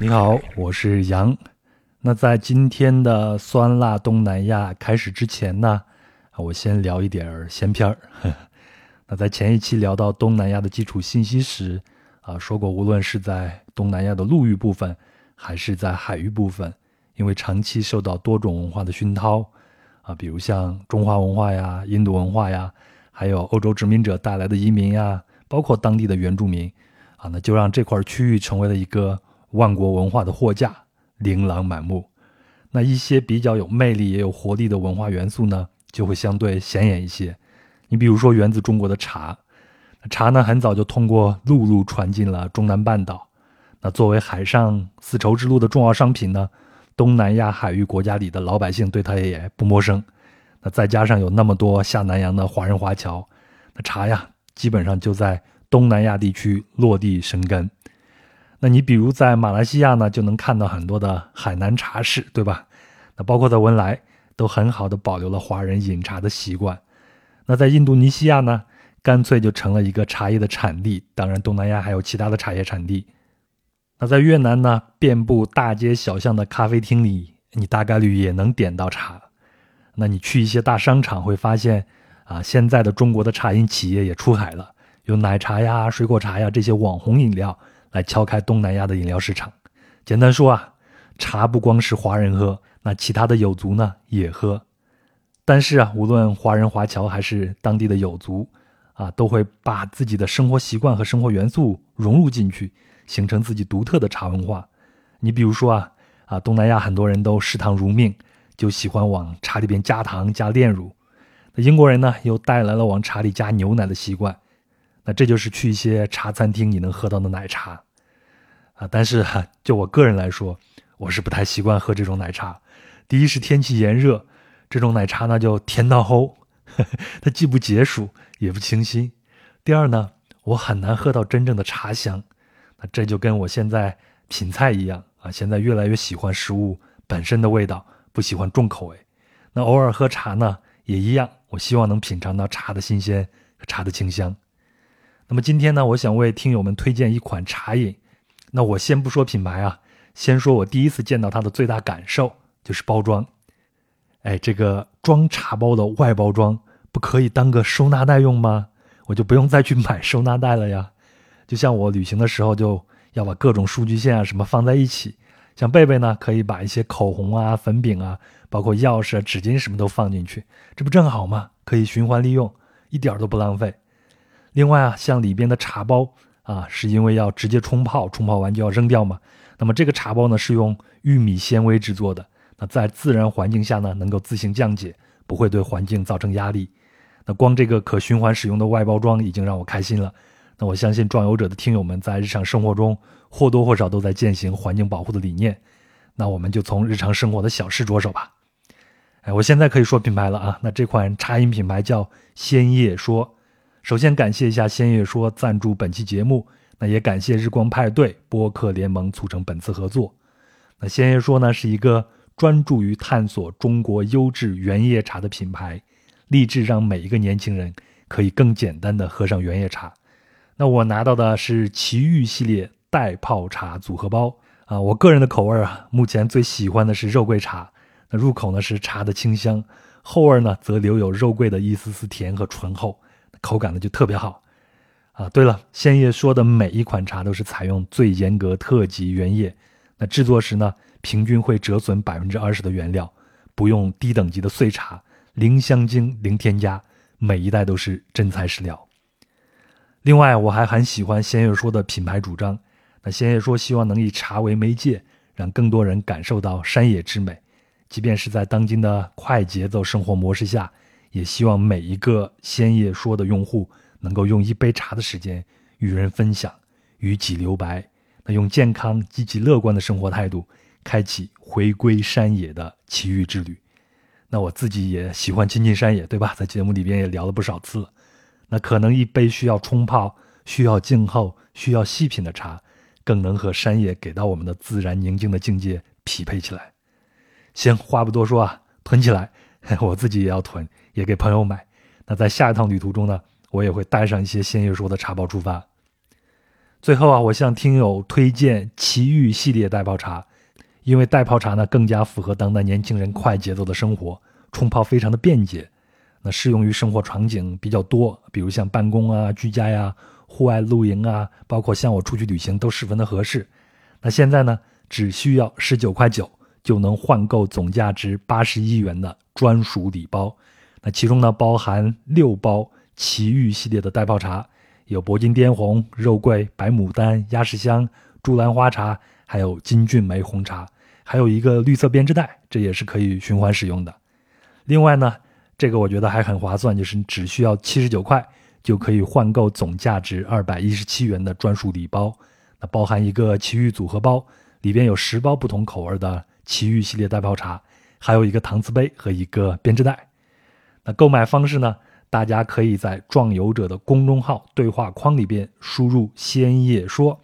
你好，我是杨。那在今天的酸辣东南亚开始之前呢，我先聊一点闲篇儿。那在前一期聊到东南亚的基础信息时，啊，说过无论是在东南亚的陆域部分，还是在海域部分，因为长期受到多种文化的熏陶，啊，比如像中华文化呀、印度文化呀，还有欧洲殖民者带来的移民呀，包括当地的原住民，啊，那就让这块区域成为了一个。万国文化的货架琳琅满目，那一些比较有魅力也有活力的文化元素呢，就会相对显眼一些。你比如说源自中国的茶，茶呢很早就通过陆路传进了中南半岛。那作为海上丝绸之路的重要商品呢，东南亚海域国家里的老百姓对它也不陌生。那再加上有那么多下南洋的华人华侨，那茶呀基本上就在东南亚地区落地生根。那你比如在马来西亚呢，就能看到很多的海南茶室，对吧？那包括在文莱，都很好的保留了华人饮茶的习惯。那在印度尼西亚呢，干脆就成了一个茶叶的产地。当然，东南亚还有其他的茶叶产地。那在越南呢，遍布大街小巷的咖啡厅里，你大概率也能点到茶。那你去一些大商场会发现，啊，现在的中国的茶饮企业也出海了，有奶茶呀、水果茶呀这些网红饮料。来敲开东南亚的饮料市场。简单说啊，茶不光是华人喝，那其他的有族呢也喝。但是啊，无论华人华侨还是当地的有族，啊，都会把自己的生活习惯和生活元素融入进去，形成自己独特的茶文化。你比如说啊，啊，东南亚很多人都嗜糖如命，就喜欢往茶里边加糖加炼乳。那英国人呢，又带来了往茶里加牛奶的习惯。那这就是去一些茶餐厅你能喝到的奶茶，啊，但是哈就我个人来说，我是不太习惯喝这种奶茶。第一是天气炎热，这种奶茶呢就甜到齁，它既不解暑也不清新。第二呢，我很难喝到真正的茶香。那这就跟我现在品菜一样啊，现在越来越喜欢食物本身的味道，不喜欢重口味。那偶尔喝茶呢也一样，我希望能品尝到茶的新鲜和茶的清香。那么今天呢，我想为听友们推荐一款茶饮。那我先不说品牌啊，先说我第一次见到它的最大感受就是包装。哎，这个装茶包的外包装不可以当个收纳袋用吗？我就不用再去买收纳袋了呀。就像我旅行的时候就要把各种数据线啊什么放在一起，像贝贝呢可以把一些口红啊、粉饼啊，包括钥匙、纸巾什么都放进去，这不正好吗？可以循环利用，一点都不浪费。另外啊，像里边的茶包啊，是因为要直接冲泡，冲泡完就要扔掉嘛。那么这个茶包呢，是用玉米纤维制作的，那在自然环境下呢，能够自行降解，不会对环境造成压力。那光这个可循环使用的外包装已经让我开心了。那我相信壮游者的听友们在日常生活中或多或少都在践行环境保护的理念。那我们就从日常生活的小事着手吧。哎，我现在可以说品牌了啊。那这款茶饮品牌叫鲜叶说。首先感谢一下仙叶说赞助本期节目，那也感谢日光派对播客联盟促成本次合作。那仙叶说呢是一个专注于探索中国优质原叶茶的品牌，立志让每一个年轻人可以更简单的喝上原叶茶。那我拿到的是奇遇系列袋泡茶组合包啊，我个人的口味啊，目前最喜欢的是肉桂茶，那入口呢是茶的清香，后味呢则留有肉桂的一丝丝甜和醇厚。口感呢就特别好，啊，对了，鲜叶说的每一款茶都是采用最严格特级原叶，那制作时呢，平均会折损百分之二十的原料，不用低等级的碎茶，零香精，零添加，每一代都是真材实料。另外，我还很喜欢鲜叶说的品牌主张，那鲜叶说希望能以茶为媒介，让更多人感受到山野之美，即便是在当今的快节奏生活模式下。也希望每一个鲜叶说的用户能够用一杯茶的时间与人分享，与己留白。那用健康、积极、乐观的生活态度，开启回归山野的奇遇之旅。那我自己也喜欢亲近山野，对吧？在节目里边也聊了不少次了。那可能一杯需要冲泡、需要静候、需要细品的茶，更能和山野给到我们的自然宁静的境界匹配起来。行，话不多说啊，囤起来，我自己也要囤。也给朋友买。那在下一趟旅途中呢，我也会带上一些鲜叶说的茶包出发。最后啊，我向听友推荐奇遇系列袋泡茶，因为袋泡茶呢更加符合当代年轻人快节奏的生活，冲泡非常的便捷，那适用于生活场景比较多，比如像办公啊、居家呀、户外露营啊，包括像我出去旅行都十分的合适。那现在呢，只需要十九块九就能换购总价值八十一元的专属礼包，那其中呢包含六包奇遇系列的袋泡茶。有铂金滇红、肉桂、白牡丹、鸭屎香、珠兰花茶，还有金骏眉红茶，还有一个绿色编织袋，这也是可以循环使用的。另外呢，这个我觉得还很划算，就是只需要七十九块就可以换购总价值二百一十七元的专属礼包。那包含一个奇遇组合包，里边有十包不同口味的奇遇系列袋泡茶，还有一个搪瓷杯和一个编织袋。那购买方式呢？大家可以在壮游者的公众号对话框里边输入“先叶说”，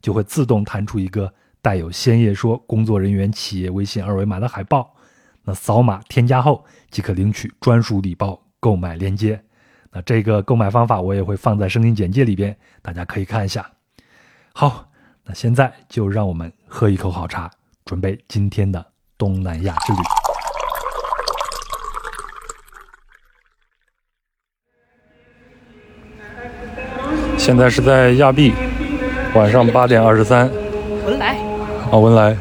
就会自动弹出一个带有“先叶说”工作人员企业微信二维码的海报。那扫码添加后即可领取专属礼包购买链接。那这个购买方法我也会放在声音简介里边，大家可以看一下。好，那现在就让我们喝一口好茶，准备今天的东南亚之旅。现在是在亚庇，晚上八点二十三。文莱。啊，文莱。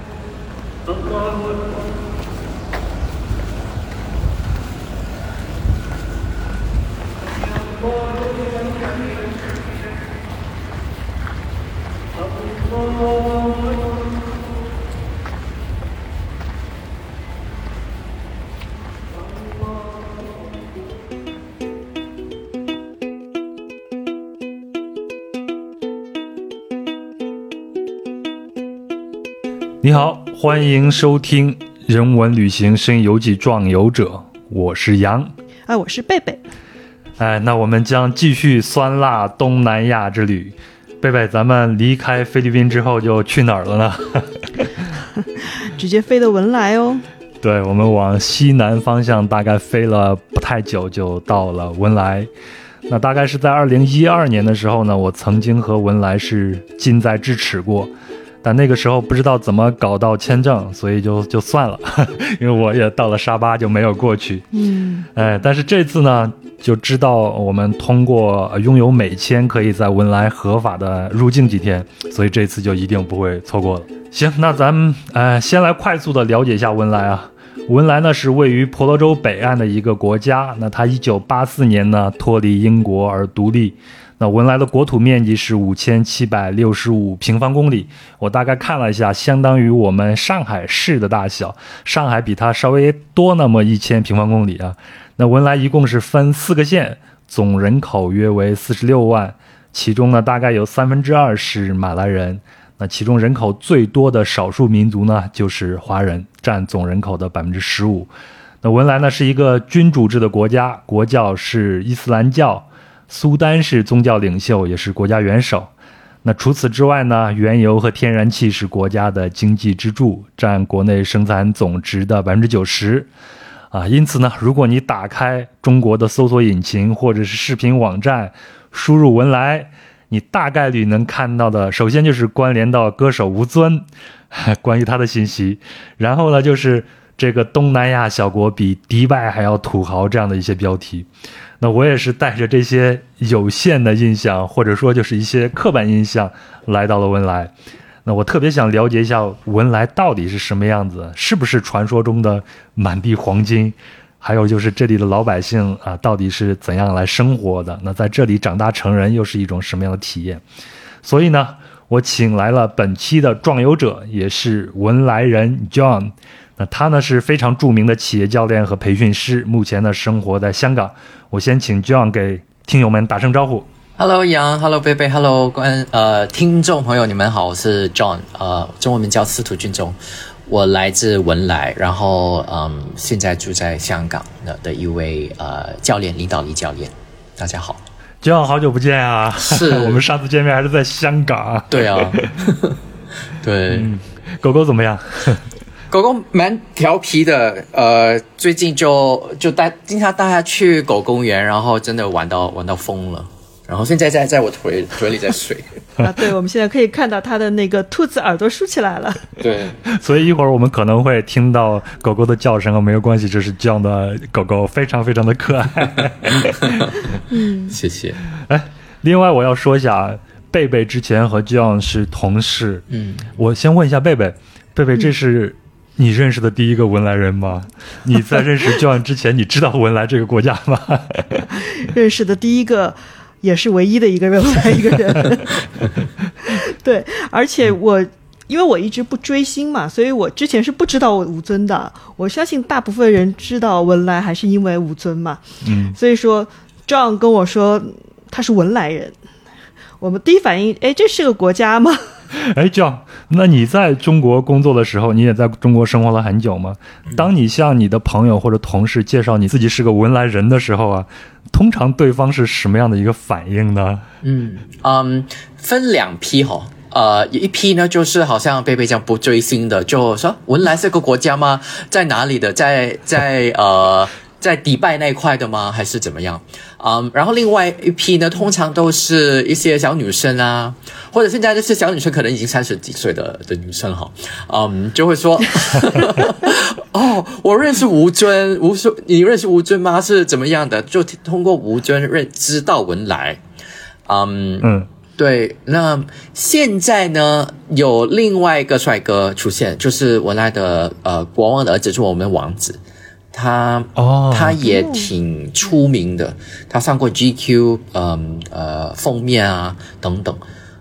你好，欢迎收听《人文旅行声游记壮游者》，我是杨，哎，我是贝贝，哎，那我们将继续酸辣东南亚之旅。贝贝，咱们离开菲律宾之后就去哪儿了呢？直接飞的文莱哦。对，我们往西南方向大概飞了不太久，就到了文莱。那大概是在二零一二年的时候呢，我曾经和文莱是近在咫尺过。但那个时候不知道怎么搞到签证，所以就就算了，因为我也到了沙巴就没有过去。嗯，哎，但是这次呢，就知道我们通过拥有美签，可以在文莱合法的入境几天，所以这次就一定不会错过了。行，那咱们呃先来快速的了解一下文莱啊。文莱呢是位于婆罗洲北岸的一个国家，那它一九八四年呢脱离英国而独立。那文莱的国土面积是五千七百六十五平方公里，我大概看了一下，相当于我们上海市的大小。上海比它稍微多那么一千平方公里啊。那文莱一共是分四个县，总人口约为四十六万，其中呢大概有三分之二是马来人。那其中人口最多的少数民族呢就是华人，占总人口的百分之十五。那文莱呢是一个君主制的国家，国教是伊斯兰教。苏丹是宗教领袖，也是国家元首。那除此之外呢？原油和天然气是国家的经济支柱，占国内生产总值的百分之九十。啊，因此呢，如果你打开中国的搜索引擎或者是视频网站，输入文莱，你大概率能看到的，首先就是关联到歌手吴尊，关于他的信息。然后呢，就是这个东南亚小国比迪拜还要土豪这样的一些标题。那我也是带着这些有限的印象，或者说就是一些刻板印象，来到了文莱。那我特别想了解一下文莱到底是什么样子，是不是传说中的满地黄金？还有就是这里的老百姓啊，到底是怎样来生活的？那在这里长大成人又是一种什么样的体验？所以呢，我请来了本期的壮游者，也是文莱人 John。那他呢是非常著名的企业教练和培训师，目前呢生活在香港。我先请 John 给听友们打声招呼。Hello 杨，Hello 贝贝，Hello 观呃听众朋友，你们好，我是 John，呃中文名叫司徒俊忠，我来自文莱，然后嗯现在住在香港的的一位呃教练，领导力教练。大家好，John 好久不见啊！是 我们上次见面还是在香港。对啊，对，狗狗怎么样？狗狗蛮调皮的，呃，最近就就带经常带它去狗公园，然后真的玩到玩到疯了。然后现在在在我腿腿里在睡。啊，对，我们现在可以看到它的那个兔子耳朵竖起来了。对，所以一会儿我们可能会听到狗狗的叫声啊，没有关系，这是这样的狗狗，非常非常的可爱。嗯，谢谢。哎，另外我要说一下，贝贝之前和 John 是同事。嗯，我先问一下贝贝，贝贝，这是你认识的第一个文莱人吗？你在认识 John 之前，你知道文莱这个国家吗？认识的第一个，也是唯一的一个认莱一个人。对，而且我因为我一直不追星嘛，所以我之前是不知道吴尊的。我相信大部分人知道文莱还是因为吴尊嘛。嗯，所以说 John 跟我说他是文莱人，我们第一反应，哎，这是个国家吗？哎，John，那你在中国工作的时候，你也在中国生活了很久吗？当你向你的朋友或者同事介绍你自己是个文莱人的时候啊，通常对方是什么样的一个反应呢？嗯嗯，分两批哈。呃，有一批呢，就是好像贝贝这样不追星的，就说文莱是个国家吗？在哪里的？在在呃，在迪拜那一块的吗？还是怎么样？嗯，然后另外一批呢，通常都是一些小女生啊，或者现在这些小女生，可能已经三十几岁的的女生哈，嗯，就会说，哦，我认识吴尊，吴尊，你认识吴尊吗？是怎么样的？就通过吴尊认知道文莱，嗯嗯。对，那现在呢，有另外一个帅哥出现，就是文莱的呃国王的儿子，是我们王子，他哦，他也挺出名的，他上过 GQ，嗯呃封面啊等等，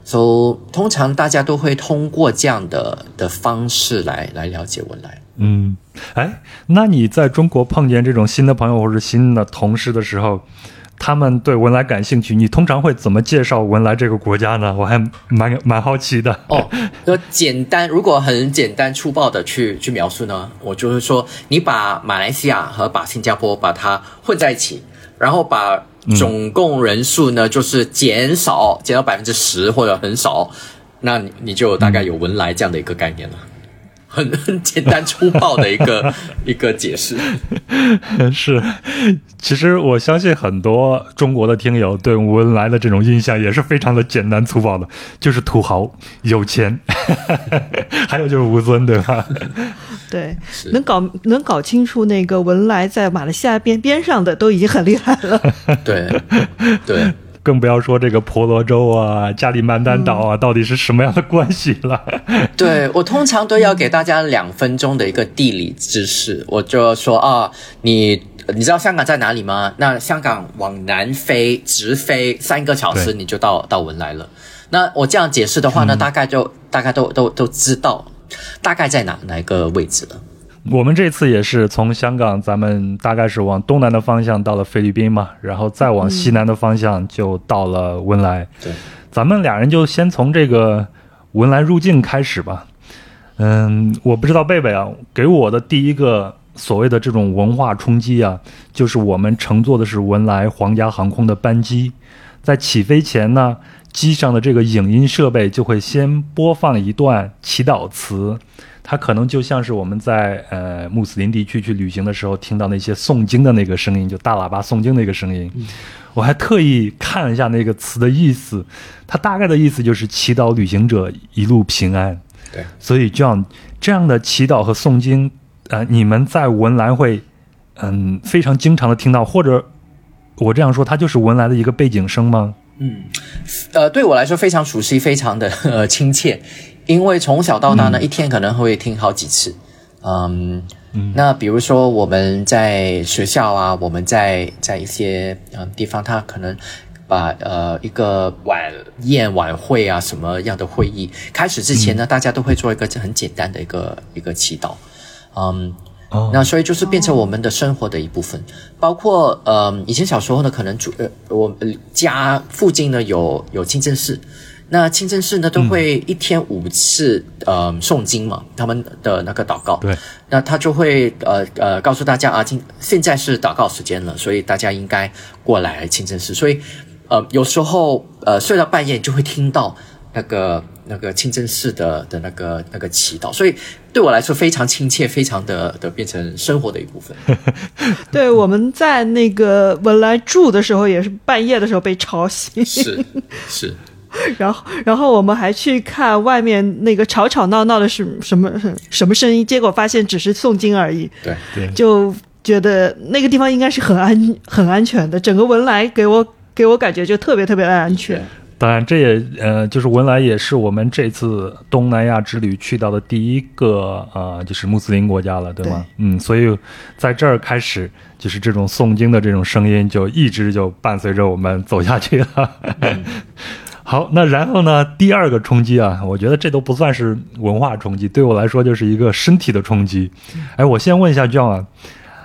所以通常大家都会通过这样的的方式来来了解文莱。嗯，哎，那你在中国碰见这种新的朋友或者新的同事的时候？他们对文莱感兴趣，你通常会怎么介绍文莱这个国家呢？我还蛮蛮好奇的。哦，就简单，如果很简单粗暴的去去描述呢，我就是说，你把马来西亚和把新加坡把它混在一起，然后把总共人数呢，就是减少减到百分之十或者很少，那你你就大概有文莱这样的一个概念了。很 很简单粗暴的一个一个解释，是，其实我相信很多中国的听友对文莱的这种印象也是非常的简单粗暴的，就是土豪有钱，还有就是吴尊，对吧？对，能搞能搞清楚那个文莱在马来西亚边边上的都已经很厉害了。对，对。更不要说这个婆罗洲啊、加里曼丹岛啊，到底是什么样的关系了？对我通常都要给大家两分钟的一个地理知识，我就说啊，你你知道香港在哪里吗？那香港往南飞，直飞三个小时你就到到文莱了。那我这样解释的话呢，大概就大概都都都知道大概在哪哪一个位置了。我们这次也是从香港，咱们大概是往东南的方向到了菲律宾嘛，然后再往西南的方向就到了文莱。对，咱们俩人就先从这个文莱入境开始吧。嗯，我不知道贝贝啊，给我的第一个所谓的这种文化冲击啊，就是我们乘坐的是文莱皇家航空的班机，在起飞前呢，机上的这个影音设备就会先播放一段祈祷词。它可能就像是我们在呃穆斯林地区去旅行的时候听到那些诵经的那个声音，就大喇叭诵经那个声音。我还特意看了一下那个词的意思，它大概的意思就是祈祷旅行者一路平安。对，所以这样这样的祈祷和诵经，呃，你们在文莱会嗯非常经常的听到，或者我这样说，它就是文莱的一个背景声吗？嗯，呃，对我来说非常熟悉，非常的呃亲切。因为从小到大呢，一天可能会听好几次，嗯，那比如说我们在学校啊，我们在在一些嗯地方，他可能把呃一个晚宴晚会啊什么样的会议开始之前呢，大家都会做一个很简单的一个一个祈祷，嗯，那所以就是变成我们的生活的一部分，包括呃以前小时候呢，可能住呃我家附近呢有有清真寺。那清真寺呢，都会一天五次呃诵经嘛，他们的那个祷告。对，那他就会呃呃告诉大家啊，今现在是祷告时间了，所以大家应该过来清真寺。所以呃有时候呃睡到半夜就会听到那个那个清真寺的的那个那个祈祷，所以对我来说非常亲切，非常的的变成生活的一部分。对，我们在那个文莱住的时候，也是半夜的时候被吵醒，是是，然后然后我们还去看外面那个吵吵闹闹的是什么什么声音，结果发现只是诵经而已，对对，就觉得那个地方应该是很安很安全的，整个文莱给我给我感觉就特别特别的安全。当然，这也呃，就是文莱也是我们这次东南亚之旅去到的第一个呃，就是穆斯林国家了，对吗？嗯，所以在这儿开始，就是这种诵经的这种声音就一直就伴随着我们走下去了。好，那然后呢？第二个冲击啊，我觉得这都不算是文化冲击，对我来说就是一个身体的冲击。哎，我先问一下 John 啊，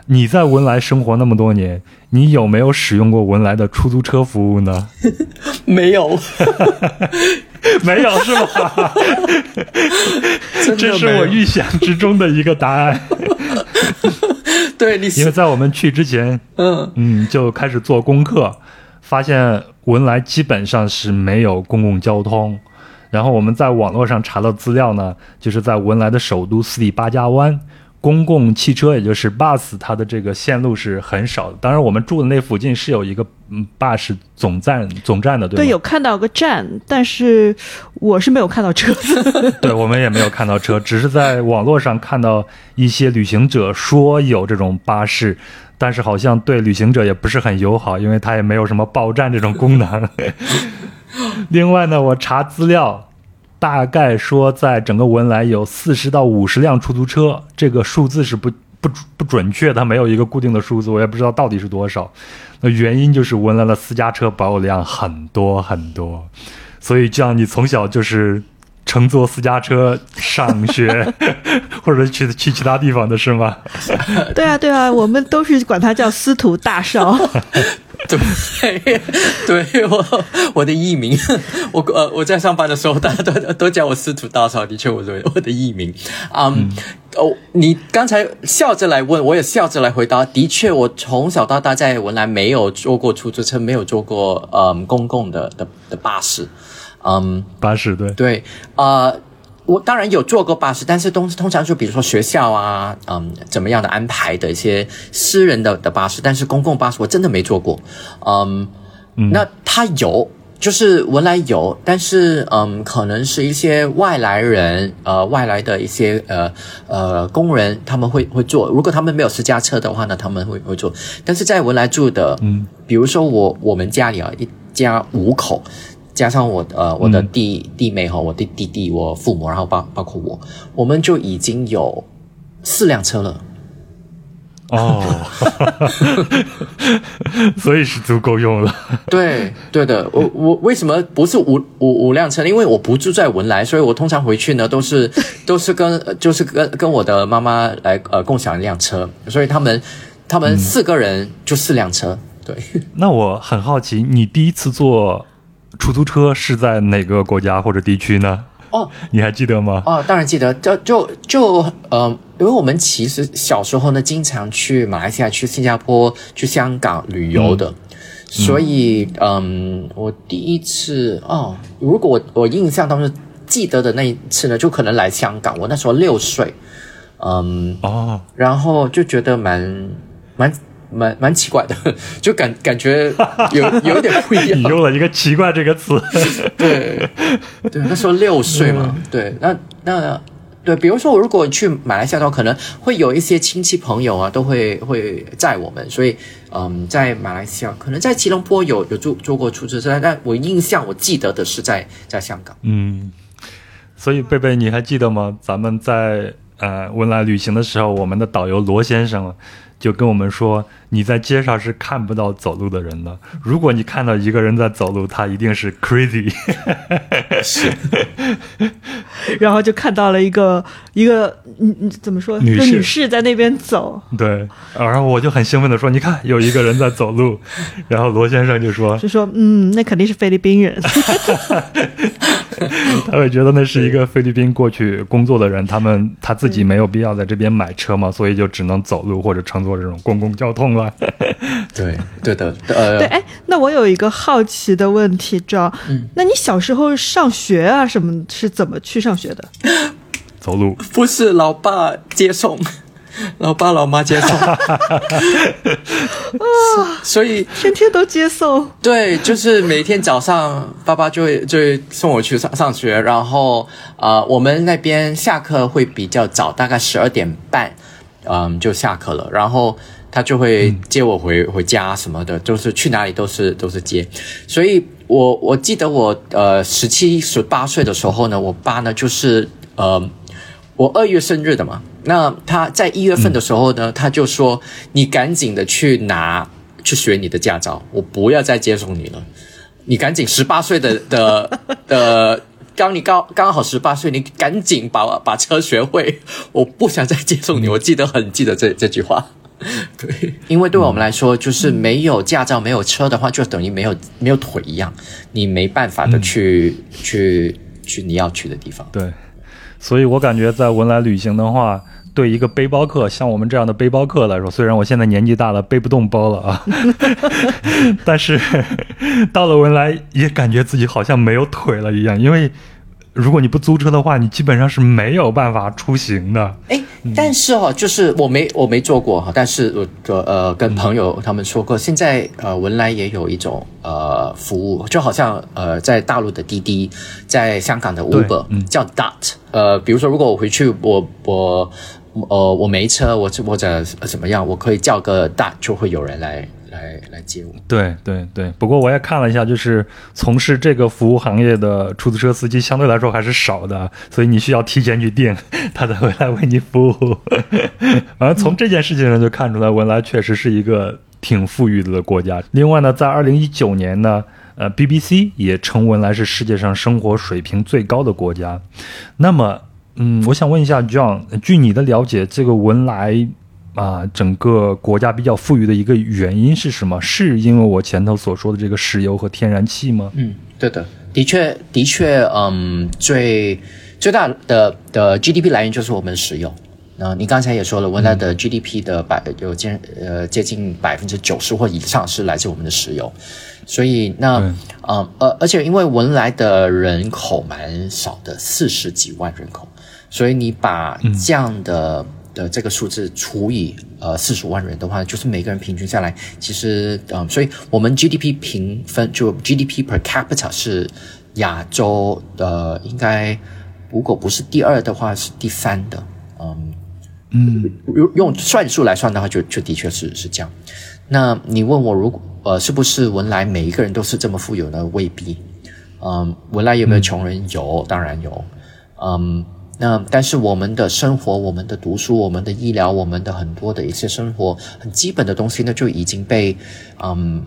你在文莱生活那么多年，你有没有使用过文莱的出租车服务呢？没有，没有是吧？这是我预想之中的一个答案，对你因为在我们去之前，嗯嗯，就开始做功课，发现文莱基本上是没有公共交通。然后我们在网络上查到资料呢，就是在文莱的首都斯里巴加湾，公共汽车也就是 bus，它的这个线路是很少的。当然，我们住的那附近是有一个嗯 bus 总站总站的，对吗？对，有看到个站，但是我是没有看到车子。对，我们也没有看到车，只是在网络上看到一些旅行者说有这种巴士，但是好像对旅行者也不是很友好，因为它也没有什么报站这种功能。另外呢，我查资料，大概说在整个文莱有四十到五十辆出租车，这个数字是不不不准确，它没有一个固定的数字，我也不知道到底是多少。那原因就是文莱的私家车保有量很多很多，所以这样你从小就是乘坐私家车上学，或者去去其他地方的是吗？对啊，对啊，我们都是管它叫司徒大少。对，对我我的艺名，我呃我在上班的时候，大家都都叫我司徒大少，的确我是我的艺名。嗯，哦，你刚才笑着来问，我也笑着来回答。的确，我从小到大在文莱没有坐过出租车，没有坐过嗯公共的的的巴士。嗯，巴士对，对，呃，我当然有坐过巴士，但是通通常就比如说学校啊，嗯，怎么样的安排的一些私人的的巴士，但是公共巴士我真的没坐过。嗯，那他有，就是文莱有，但是嗯，可能是一些外来人，呃，外来的一些呃呃工人，他们会会坐。如果他们没有私家车的话呢，他们会会坐。但是在文莱住的，嗯，比如说我我们家里啊，一家五口。加上我呃我的弟、弟妹和我的弟弟，我父母，然后包包括我，我们就已经有四辆车了。哦，所以是足够用了。对对的，我我为什么不是五五五辆车？因为我不住在文莱，所以我通常回去呢都是都是跟呃就是跟跟我的妈妈来呃共享一辆车，所以他们他们四个人就四辆车。对，那我很好奇，你第一次坐出租车是在哪个国家或者地区呢？哦，你还记得吗？哦，当然记得，就就就呃，因为我们其实小时候呢，经常去马来西亚、去新加坡、去香港旅游的，所以嗯，我第一次哦，如果我我印象当中记得的那一次呢，就可能来香港，我那时候六岁，嗯，哦，然后就觉得蛮蛮蛮蛮奇怪的，就感感觉有有一点不一样 你。用了一个“奇怪”这个词。对，对，那时候六岁嘛，对，那那对，比如说我如果去马来西亚的话，可能会有一些亲戚朋友啊，都会会载我们，所以嗯，在马来西亚，可能在吉隆坡有有坐坐过出租车，但我印象我记得的是在在香港。嗯，所以贝贝，你还记得吗？咱们在呃文莱旅行的时候，我们的导游罗先生就跟我们说，你在街上是看不到走路的人的。如果你看到一个人在走路，他一定是 crazy。是，然后就看到了一个一个嗯嗯怎么说，女士女士在那边走，对，然后我就很兴奋的说：“你看，有一个人在走路。”然后罗先生就说就说嗯，那肯定是菲律宾人。“他会觉得那是一个菲律宾过去工作的人，他们他自己没有必要在这边买车嘛，所以就只能走路或者乘坐这种公共交通了。对，对的，呃，对，哎，那我有一个好奇的问题，知道？嗯，那你小时候上学啊，什么是怎么去上学的？走路？不是，老爸接送。老爸老妈接送，啊，所以天天都接送。对，就是每天早上，爸爸就会就会送我去上上学，然后呃，我们那边下课会比较早，大概十二点半，嗯，就下课了。然后他就会接我回回家什么的，就是去哪里都是都是接。所以我我记得我呃十七十八岁的时候呢，我爸呢就是呃。我二月生日的嘛，那他在一月份的时候呢，他就说：“你赶紧的去拿去学你的驾照，我不要再接送你了。你赶紧十八岁的的的，刚你刚刚好十八岁，你赶紧把把车学会，我不想再接送你。”我记得很记得这这句话，对，因为对我们来说，就是没有驾照、没有车的话，就等于没有没有腿一样，你没办法的去去去你要去的地方，对。所以我感觉在文莱旅行的话，对一个背包客，像我们这样的背包客来说，虽然我现在年纪大了，背不动包了啊，但是到了文莱也感觉自己好像没有腿了一样，因为。如果你不租车的话，你基本上是没有办法出行的。哎，但是哦，就是我没我没做过哈，但是我呃跟朋友他们说过，现在呃文莱也有一种呃服务，就好像呃在大陆的滴滴，在香港的 Uber 叫 Dot。呃，比如说如果我回去，我我呃我没车，我或者怎么样，我可以叫个 Dot，就会有人来。来来接我，对对对。不过我也看了一下，就是从事这个服务行业的出租车司机相对来说还是少的，所以你需要提前去订，他才会来为你服务。反正从这件事情上就看出来，文莱确实是一个挺富裕的国家。另外呢，在二零一九年呢，呃，BBC 也称文莱是世界上生活水平最高的国家。那么，嗯，我想问一下 John，据你的了解，这个文莱。啊，整个国家比较富裕的一个原因是什么？是因为我前头所说的这个石油和天然气吗？嗯，对的，的确，的确，嗯，最最大的的 GDP 来源就是我们的石油。那你刚才也说了，文莱的 GDP 的百有接呃接近百分之九十或以上是来自我们的石油。所以那嗯呃，而且因为文莱的人口蛮少的，四十几万人口，所以你把这样的。的这个数字除以呃四十五万人的话，就是每个人平均下来，其实嗯，所以我们 GDP 平分就 GDP per capita 是亚洲的应该，如果不是第二的话是第三的，嗯嗯，用用算数来算的话，就就的确是是这样。那你问我如果呃是不是文莱每一个人都是这么富有呢？未必，嗯，文莱有没有穷人？有，当然有，嗯。那但是我们的生活、我们的读书、我们的医疗、我们的很多的一些生活很基本的东西呢，就已经被，嗯，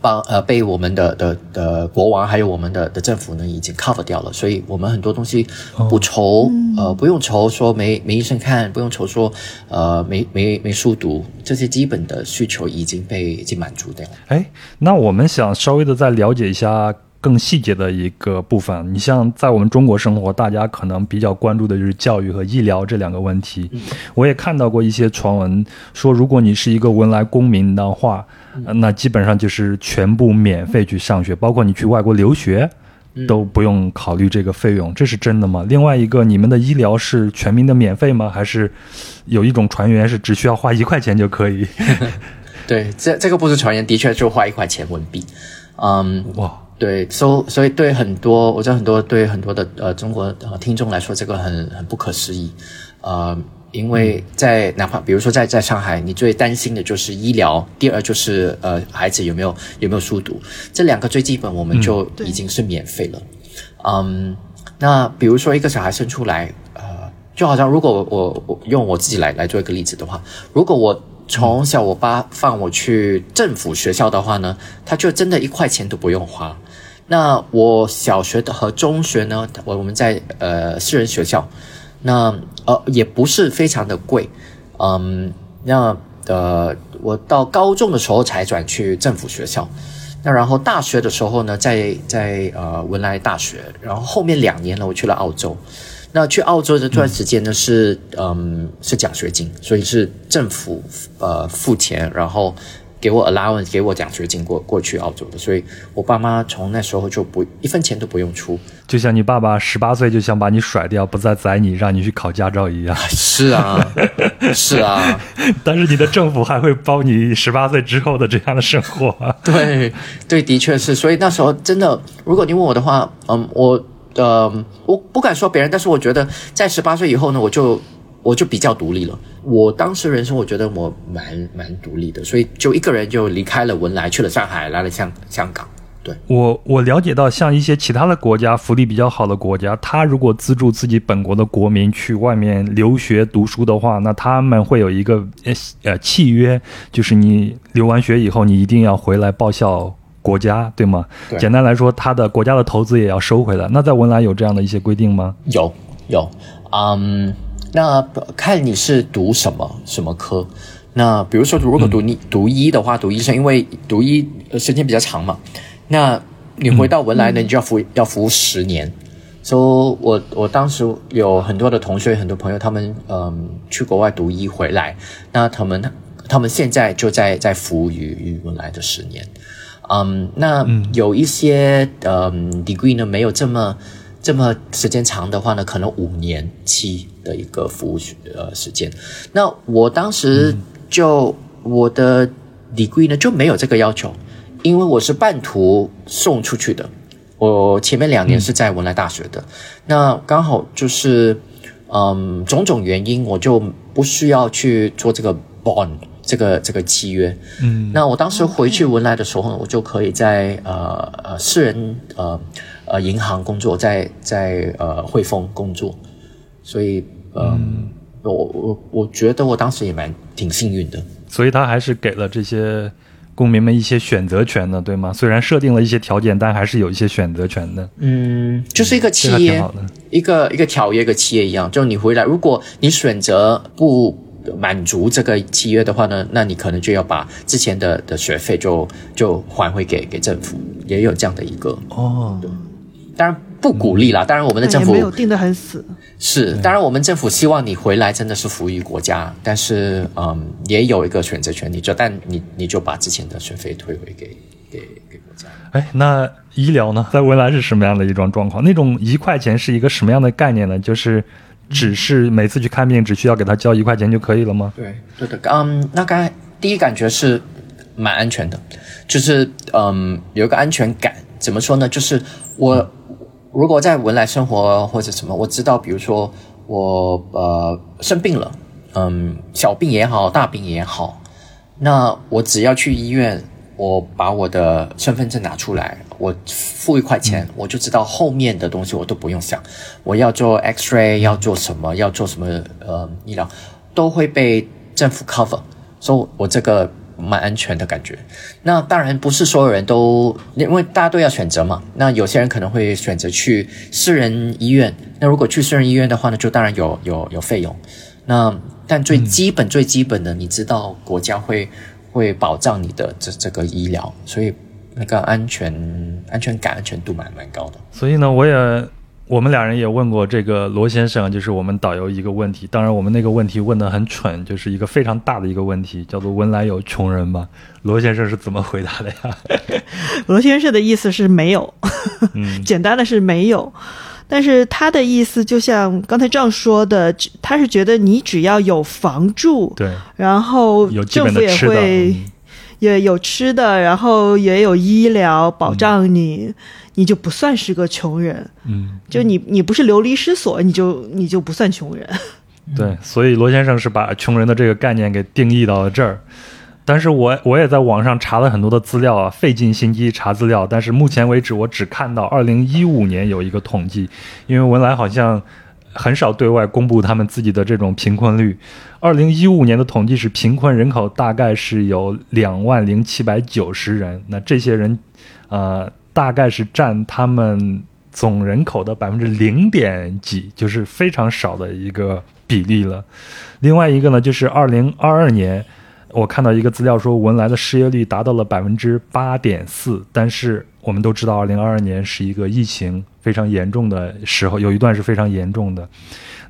帮呃被我们的的的国王还有我们的的政府呢已经 cover 掉了，所以我们很多东西不愁呃不用愁说没没医生看，不用愁说呃没没没书读，这些基本的需求已经被已经满足掉了。哎，那我们想稍微的再了解一下。更细节的一个部分，你像在我们中国生活，大家可能比较关注的就是教育和医疗这两个问题。我也看到过一些传闻说，如果你是一个文莱公民的话，那基本上就是全部免费去上学，包括你去外国留学都不用考虑这个费用，这是真的吗？另外一个，你们的医疗是全民的免费吗？还是有一种传言是只需要花一块钱就可以？对，这这个不是传言，的确就花一块钱文币。嗯，哇。对，所所以对很多，我知道很多对很多的呃中国呃听众来说，这个很很不可思议，呃，因为在哪怕比如说在在上海，你最担心的就是医疗，第二就是呃孩子有没有有没有书读，这两个最基本我们就已经是免费了，嗯，那比如说一个小孩生出来，呃，就好像如果我我用我自己来来做一个例子的话，如果我。从小我爸放我去政府学校的话呢，他就真的一块钱都不用花。那我小学的和中学呢，我我们在呃私人学校，那呃也不是非常的贵，嗯，那呃我到高中的时候才转去政府学校。那然后大学的时候呢，在在呃文莱大学，然后后面两年呢，我去了澳洲。那去澳洲的这段时间呢，是嗯是奖学金，所以是政府呃付钱，然后给我 allowance，给我奖学金过过去澳洲的，所以我爸妈从那时候就不一分钱都不用出。就像你爸爸十八岁就想把你甩掉，不再宰你，让你去考驾照一样。是啊，是啊，但是你的政府还会包你十八岁之后的这样的生活。对对，的确是。所以那时候真的，如果你问我的话，嗯，我。呃，我不敢说别人，但是我觉得在十八岁以后呢，我就我就比较独立了。我当时人生，我觉得我蛮蛮独立的，所以就一个人就离开了文莱，去了上海，来了香香港。对我，我了解到，像一些其他的国家，福利比较好的国家，他如果资助自己本国的国民去外面留学读书的话，那他们会有一个呃呃契约，就是你留完学以后，你一定要回来报效。国家对吗？简单来说，他的国家的投资也要收回来。那在文莱有这样的一些规定吗？有有，嗯，那看你是读什么什么科。那比如说，如果读你读医的话，读医生，因为读医时间比较长嘛。那你回到文莱呢，你就要服要服务十年。所以，我我当时有很多的同学、很多朋友，他们嗯去国外读医回来，那他们他们现在就在在服务于于文莱的十年。嗯，那有一些嗯 degree 呢，没有这么这么时间长的话呢，可能五年期的一个服务呃时间。那我当时就我的 degree 呢就没有这个要求，因为我是半途送出去的。我前面两年是在文莱大学的，那刚好就是嗯种种原因，我就不需要去做这个 bond。这个这个契约，嗯，那我当时回去文莱的时候呢，我就可以在呃呃私人呃呃银行工作，在在呃汇丰工作，所以嗯，我我我觉得我当时也蛮挺幸运的，所以他还是给了这些公民们一些选择权的，对吗？虽然设定了一些条件，但还是有一些选择权的。嗯，就是一个企业，一个一个条约，一个企业一样，就你回来，如果你选择不。满足这个契约的话呢，那你可能就要把之前的的学费就就还回给给政府，也有这样的一个哦。当然不鼓励啦，当然我们的政府没有定得很死。是，当然我们政府希望你回来真的是服务于国家，但是嗯，也有一个选择权，你就但你你就把之前的学费退回给给给国家。哎，那医疗呢，在未来是什么样的一种状况？那种一块钱是一个什么样的概念呢？就是。只是每次去看病只需要给他交一块钱就可以了吗？对，对的。嗯，那刚才第一感觉是蛮安全的，就是嗯有一个安全感。怎么说呢？就是我如果在文莱生活或者什么，我知道，比如说我呃生病了，嗯小病也好，大病也好，那我只要去医院。我把我的身份证拿出来，我付一块钱，我就知道后面的东西我都不用想。我要做 X-ray，要做什么，要做什么呃医疗，都会被政府 cover，所以我这个蛮安全的感觉。那当然不是所有人都，因为大家都要选择嘛。那有些人可能会选择去私人医院。那如果去私人医院的话呢，就当然有有有费用。那但最基本最基本的，你知道国家会。会保障你的这这个医疗，所以那个安全安全感安全度蛮蛮高的。所以呢，我也我们两人也问过这个罗先生，就是我们导游一个问题。当然，我们那个问题问的很蠢，就是一个非常大的一个问题，叫做“文莱有穷人吗？”罗先生是怎么回答的呀？罗先生的意思是没有，简单的是没有。但是他的意思就像刚才这样说的，他是觉得你只要有房住，对，然后政府也会也有吃的，然后也有医疗保障你，你就不算是个穷人。嗯，就你你不是流离失所，你就你就不算穷人。对，所以罗先生是把穷人的这个概念给定义到了这儿。但是我我也在网上查了很多的资料啊，费尽心机查资料，但是目前为止我只看到二零一五年有一个统计，因为文莱好像很少对外公布他们自己的这种贫困率。二零一五年的统计是贫困人口大概是有两万零七百九十人，那这些人，呃，大概是占他们总人口的百分之零点几，就是非常少的一个比例了。另外一个呢，就是二零二二年。我看到一个资料说，文莱的失业率达到了百分之八点四，但是我们都知道，二零二二年是一个疫情非常严重的时候，有一段是非常严重的。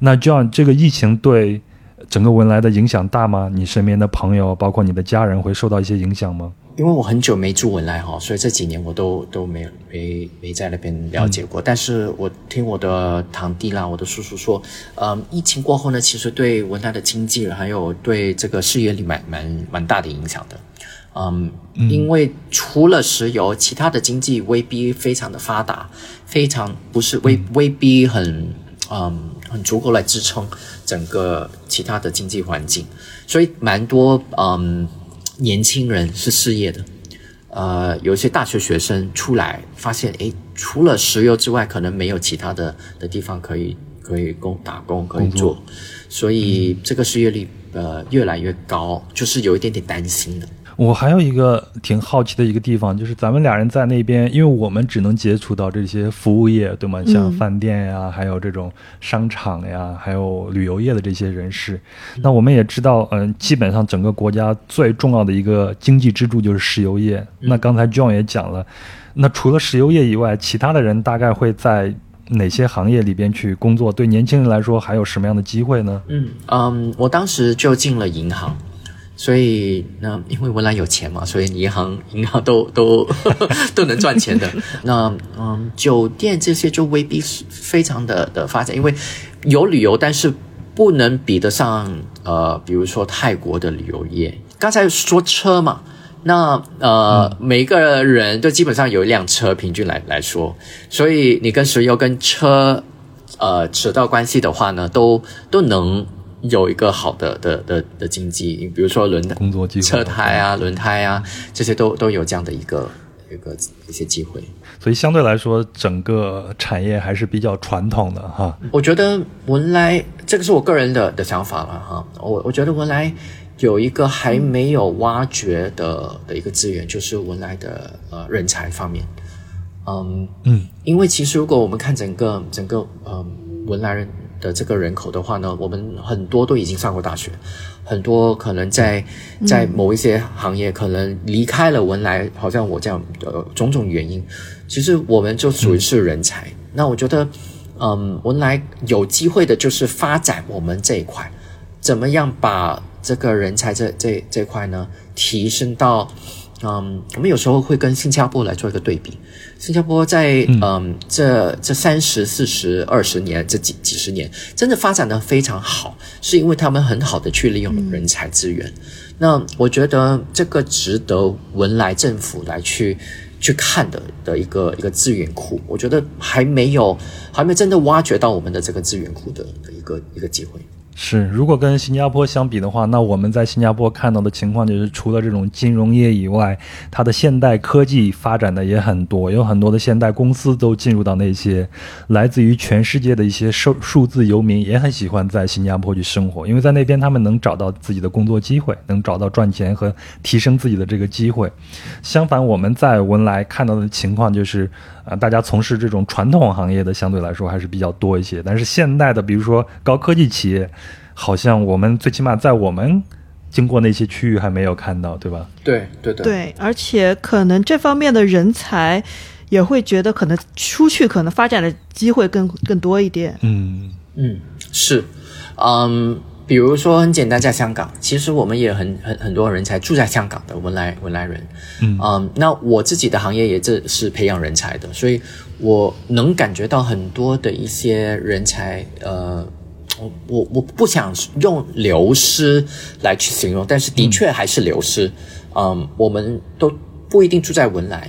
那这样，这个疫情对整个文莱的影响大吗？你身边的朋友，包括你的家人，会受到一些影响吗？因为我很久没住文莱哈，所以这几年我都都没没没在那边了解过。但是我听我的堂弟啦，我的叔叔说，嗯，疫情过后呢，其实对文莱的经济还有对这个事业里蛮蛮蛮大的影响的。嗯，因为除了石油，其他的经济未必非常的发达，非常不是未未必很嗯很足够来支撑整个其他的经济环境，所以蛮多嗯。年轻人是失业的，呃，有一些大学学生出来发现，诶，除了石油之外，可能没有其他的的地方可以可以工打工可以做，所以这个失业率呃越来越高，就是有一点点担心的。我还有一个挺好奇的一个地方，就是咱们俩人在那边，因为我们只能接触到这些服务业，对吗？像饭店呀，还有这种商场呀，还有旅游业的这些人士。那我们也知道，嗯，基本上整个国家最重要的一个经济支柱就是石油业。那刚才 John 也讲了，那除了石油业以外，其他的人大概会在哪些行业里边去工作？对年轻人来说，还有什么样的机会呢？嗯嗯，我当时就进了银行。所以，那因为文莱有钱嘛，所以银行银行都 都 都能赚钱的。那嗯，酒店这些就未必是非常的的发展，因为有旅游，但是不能比得上呃，比如说泰国的旅游业。刚才说车嘛，那呃，每个人都基本上有一辆车，平均来来说，所以你跟石油跟车呃扯到关系的话呢，都都能。有一个好的的的的经济，比如说轮工作机会、车胎啊、轮胎啊，这些都都有这样的一个一个一些机会。所以相对来说，整个产业还是比较传统的哈。我觉得文莱这个是我个人的的想法了哈。我我觉得文莱有一个还没有挖掘的的一个资源，就是文莱的呃人才方面。嗯嗯，因为其实如果我们看整个整个嗯文莱人。的这个人口的话呢，我们很多都已经上过大学，很多可能在在某一些行业可能离开了文莱，好像我这样的种种原因，其实我们就属于是人才。那我觉得，嗯，文莱有机会的就是发展我们这一块，怎么样把这个人才这这这块呢提升到。嗯，我们有时候会跟新加坡来做一个对比。新加坡在嗯这这三十四十二十年这几几十年，真的发展的非常好，是因为他们很好的去利用人才资源。那我觉得这个值得文莱政府来去去看的的一个一个资源库，我觉得还没有还没真的挖掘到我们的这个资源库的的一个一个机会。是，如果跟新加坡相比的话，那我们在新加坡看到的情况就是，除了这种金融业以外，它的现代科技发展的也很多，有很多的现代公司都进入到那些来自于全世界的一些数数字游民，也很喜欢在新加坡去生活，因为在那边他们能找到自己的工作机会，能找到赚钱和提升自己的这个机会。相反，我们在文莱看到的情况就是。啊，大家从事这种传统行业的相对来说还是比较多一些，但是现代的，比如说高科技企业，好像我们最起码在我们经过那些区域还没有看到，对吧？对对对。对，而且可能这方面的人才也会觉得，可能出去可能发展的机会更更多一点。嗯嗯，是，嗯。比如说很简单，在香港，其实我们也很很很多人才住在香港的文莱文莱人，嗯，那我自己的行业也这是培养人才的，所以我能感觉到很多的一些人才，呃，我我我不想用流失来去形容，但是的确还是流失，嗯，我们都不一定住在文莱。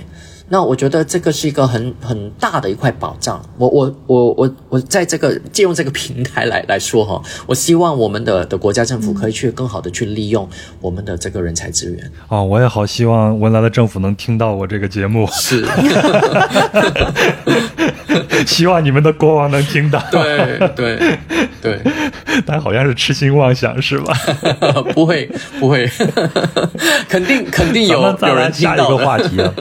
那我觉得这个是一个很很大的一块保障。我我我我我在这个借用这个平台来来说哈，我希望我们的的国家政府可以去更好的去利用我们的这个人才资源。哦，我也好希望文莱的政府能听到我这个节目。是，希望你们的国王能听到。对对对，但好像是痴心妄想是吧？不 会不会，肯定肯定有有人听到的。下一个话题啊。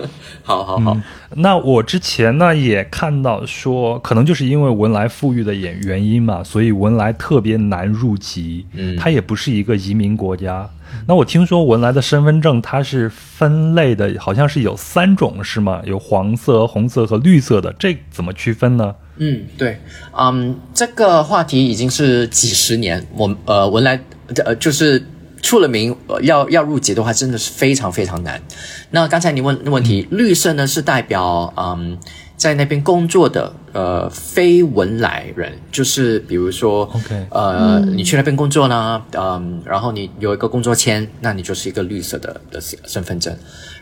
好好好，那我之前呢也看到说，可能就是因为文莱富裕的原原因嘛，所以文莱特别难入籍。嗯，它也不是一个移民国家，那我听说文莱的身份证它是分类的，好像是有三种是吗？有黄色、红色和绿色的，这怎么区分呢？嗯，对，嗯，这个话题已经是几十年，我呃文莱呃就是出了名，要要入籍的话，真的是非常非常难。那刚才你问的问题，绿色呢是代表嗯。在那边工作的呃非文莱人，就是比如说，OK，呃，你去那边工作呢，嗯，然后你有一个工作签，那你就是一个绿色的的身份证。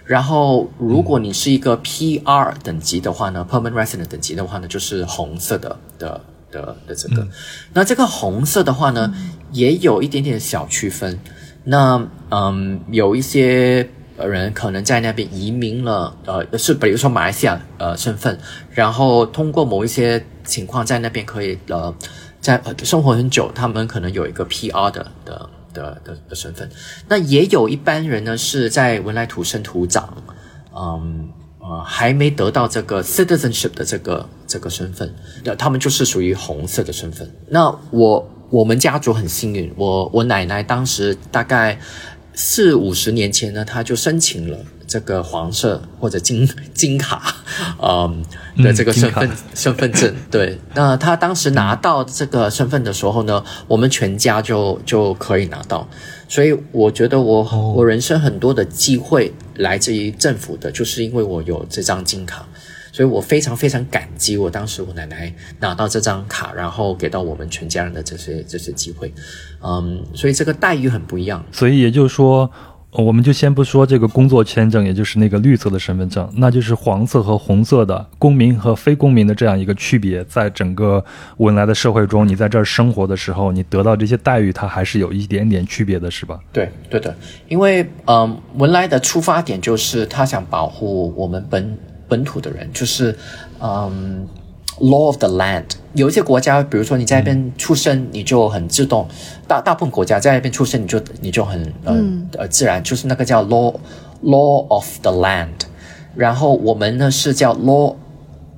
然后如果你是一个 PR 等级的话呢，Permanent Resident 等级的话呢，就是红色的的的的这个。那这个红色的话呢，也有一点点小区分。那嗯，有一些。人可能在那边移民了，呃，是比如说马来西亚呃身份，然后通过某一些情况在那边可以呃在生活很久，他们可能有一个 PR 的的的的的身份。那也有一般人呢是在文莱土生土长，嗯呃还没得到这个 citizenship 的这个这个身份，那他们就是属于红色的身份。那我我们家族很幸运，我我奶奶当时大概。四五十年前呢，她就申请了这个黄色或者金 金卡，嗯的这个身份身份证。对，那她当时拿到这个身份的时候呢，我们全家就就可以拿到。所以我觉得我我人生很多的机会来自于政府的，就是因为我有这张金卡。所以我非常非常感激我当时我奶奶拿到这张卡，然后给到我们全家人的这些这些机会，嗯，所以这个待遇很不一样。所以也就是说，我们就先不说这个工作签证，也就是那个绿色的身份证，那就是黄色和红色的公民和非公民的这样一个区别，在整个文莱的社会中，你在这儿生活的时候，你得到这些待遇，它还是有一点点区别的，是吧？对，对的，因为嗯，文莱的出发点就是他想保护我们本。本土的人就是，嗯，law of the land。有一些国家，比如说你在那边出生，你就很自动；大大部分国家在那边出生，你就你就很嗯呃自然，就是那个叫 law law of the land。然后我们呢是叫 law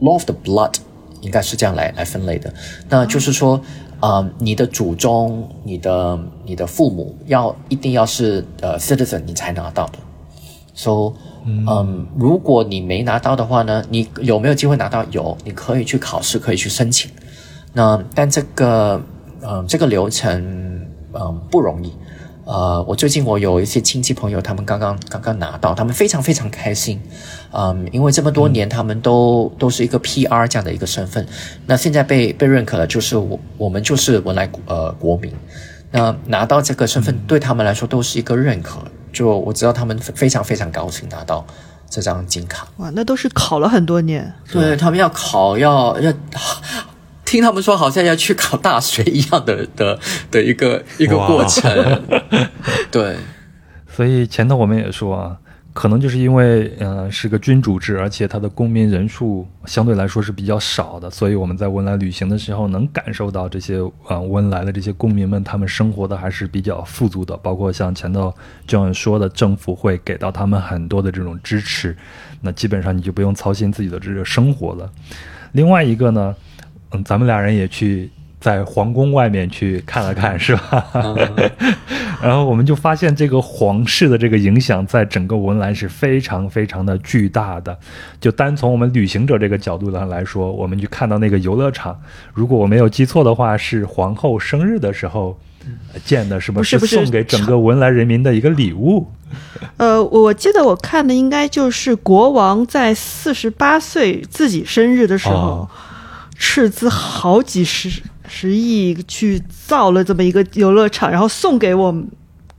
law of the blood，应该是这样来来分类的。那就是说，啊，你的祖宗、你的你的父母要一定要是呃 citizen，你才拿到的。So 嗯，如果你没拿到的话呢，你有没有机会拿到？有，你可以去考试，可以去申请。那但这个，嗯，这个流程，嗯，不容易。呃，我最近我有一些亲戚朋友，他们刚刚刚刚拿到，他们非常非常开心。嗯，因为这么多年他们都都是一个 PR 这样的一个身份，那现在被被认可了，就是我我们就是文莱呃国民。那拿到这个身份对他们来说都是一个认可。就我知道他们非常非常高兴拿到这张金卡。哇，那都是考了很多年。对他们要考，要要听他们说，好像要去考大学一样的的的一个一个过程。对，所以前头我们也说啊。可能就是因为，嗯，是个君主制，而且它的公民人数相对来说是比较少的，所以我们在文莱旅行的时候能感受到这些，啊，文莱的这些公民们，他们生活的还是比较富足的。包括像前头 John 说的，政府会给到他们很多的这种支持，那基本上你就不用操心自己的这个生活了。另外一个呢，嗯，咱们俩人也去。在皇宫外面去看了看，是吧？然后我们就发现，这个皇室的这个影响在整个文莱是非常非常的巨大的。就单从我们旅行者这个角度上来说，我们去看到那个游乐场，如果我没有记错的话，是皇后生日的时候建的，是不是？是送给整个文莱人民的一个礼物。呃，我记得我看的应该就是国王在四十八岁自己生日的时候，斥资好几十。十亿去造了这么一个游乐场，然后送给我们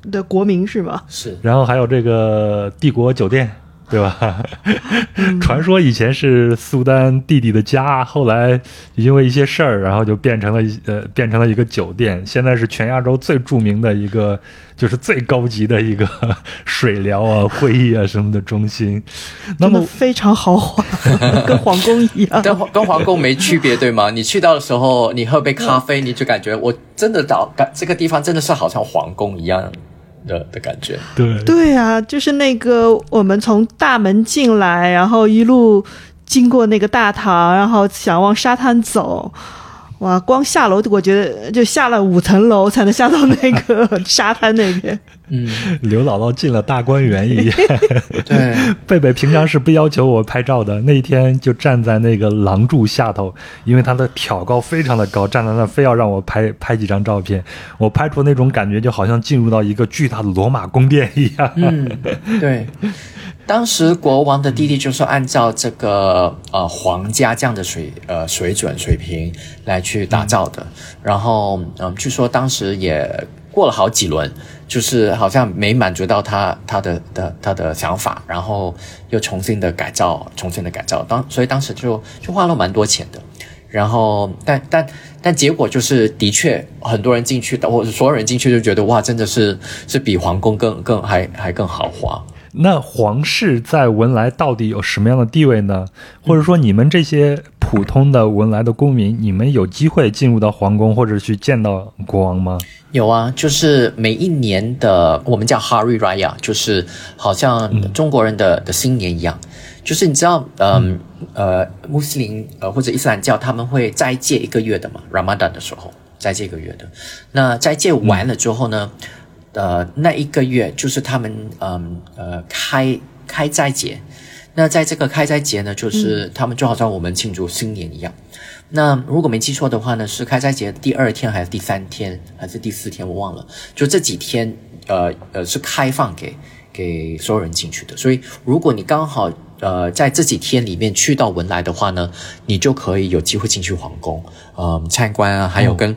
的国民是吗？是。然后还有这个帝国酒店，对吧？传说以前是苏丹弟弟的家，后来因为一些事儿，然后就变成了呃变成了一个酒店。现在是全亚洲最著名的一个。就是最高级的一个 水疗啊、会议啊什么的中心，那么非常豪华，跟皇宫一样。跟跟皇宫没区别，对吗？你去到的时候，你喝杯咖啡，你就感觉我真的到感这个地方真的是好像皇宫一样的的感觉。对对啊，就是那个我们从大门进来，然后一路经过那个大堂，然后想往沙滩走。哇，光下楼我觉得就下了五层楼才能下到那个沙滩那边。嗯，刘姥姥进了大观园一样。对，贝贝平常是不要求我拍照的，那一天就站在那个廊柱下头，因为他的挑高非常的高，站在那非要让我拍拍几张照片。我拍出那种感觉，就好像进入到一个巨大的罗马宫殿一样。嗯，对。当时国王的弟弟就是按照这个呃皇家这样的水呃水准水平来去打造的，然后嗯，据说当时也过了好几轮，就是好像没满足到他他的的他的想法，然后又重新的改造，重新的改造，当所以当时就就花了蛮多钱的，然后但但但结果就是的确很多人进去，或者所有人进去就觉得哇，真的是是比皇宫更更还还更豪华。那皇室在文莱到底有什么样的地位呢？或者说，你们这些普通的文莱的公民，你们有机会进入到皇宫或者去见到国王吗？有啊，就是每一年的我们叫 Hari Raya，就是好像中国人的的新年一样。就是你知道，嗯呃，穆斯林呃或者伊斯兰教他们会斋戒一个月的嘛，Ramadan 的时候斋戒一个月的。那斋戒完了之后呢？呃，那一个月就是他们嗯呃开开斋节，那在这个开斋节呢，就是他们就好像我们庆祝新年一样。那如果没记错的话呢，是开斋节第二天还是第三天还是第四天，我忘了。就这几天，呃呃是开放给给所有人进去的。所以如果你刚好呃在这几天里面去到文莱的话呢，你就可以有机会进去皇宫，嗯参观啊，还有跟。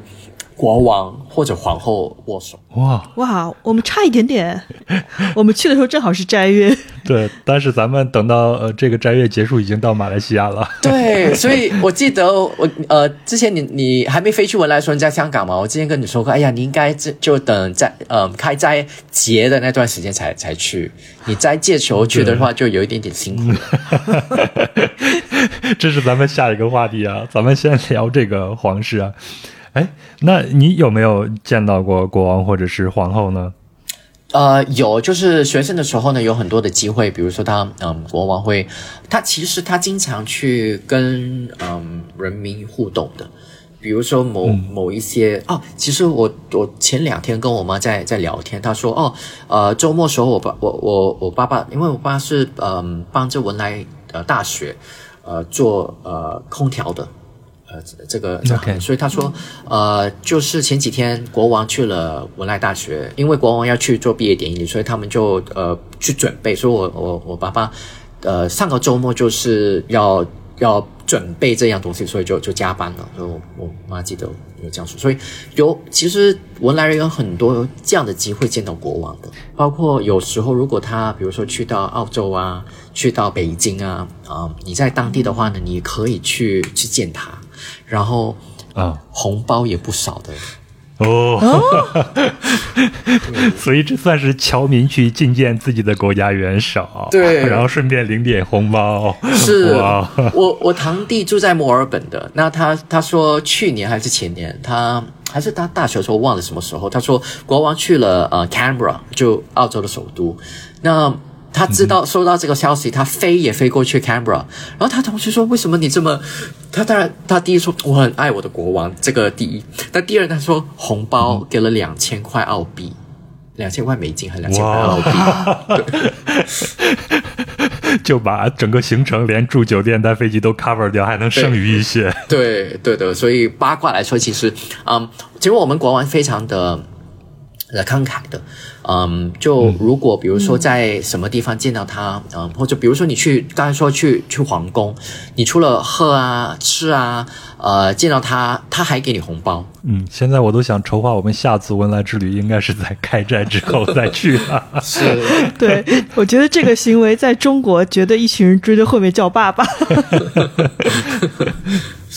国王或者皇后握手，哇哇，我们差一点点，我们去的时候正好是斋月。对，但是咱们等到呃这个斋月结束，已经到马来西亚了。对，所以我记得我呃之前你你还没飞去文莱，时候你在香港嘛？我之前跟你说过，哎呀，你应该就就等在呃开斋节的那段时间才才去。你斋戒球去的话，就有一点点辛苦。这是咱们下一个话题啊，咱们先聊这个皇室啊。哎，那你有没有见到过国王或者是皇后呢？呃，有，就是学生的时候呢，有很多的机会，比如说他，嗯，国王会，他其实他经常去跟嗯人民互动的，比如说某某一些哦，其实我我前两天跟我妈在在聊天，她说哦，呃，周末时候我爸我我我爸爸，因为我爸是嗯帮着文莱呃大学呃做呃空调的。呃，这个，所以他说，呃，就是前几天国王去了文莱大学，因为国王要去做毕业典礼，所以他们就呃去准备。所以我我我爸爸，呃，上个周末就是要要准备这样东西，所以就就加班了。所以我我妈记得有这样说，所以有其实文莱人有很多这样的机会见到国王的，包括有时候如果他比如说去到澳洲啊，去到北京啊，啊，你在当地的话呢，你可以去去见他。然后啊，红包也不少的哦，所以这算是侨民去觐见自己的国家元首，对，然后顺便领点红包。是，我我堂弟住在墨尔本的，那他他说去年还是前年，他还是他大学的时候忘了什么时候，他说国王去了呃 Canberra，就澳洲的首都，那。他知道收到这个消息，他飞也飞过去 Canberra，然后他同学说：“为什么你这么？”他当然，他第一说：“我很爱我的国王，这个第一。”但第二他说：“红包给了两千块澳币，两千块美金和两千块澳币，就把整个行程连住酒店、带飞机都 cover 掉，还能剩余一些。”对对的，所以八卦来说，其实，嗯，其实我们国王非常的。呃，慷慨的，嗯，就如果比如说在什么地方见到他，嗯，或者比如说你去刚才说去去皇宫，你除了喝啊吃啊，呃，见到他他还给你红包。嗯，现在我都想筹划我们下次文莱之旅，应该是在开斋之后再去了。是，对，我觉得这个行为在中国觉得一群人追着后面叫爸爸。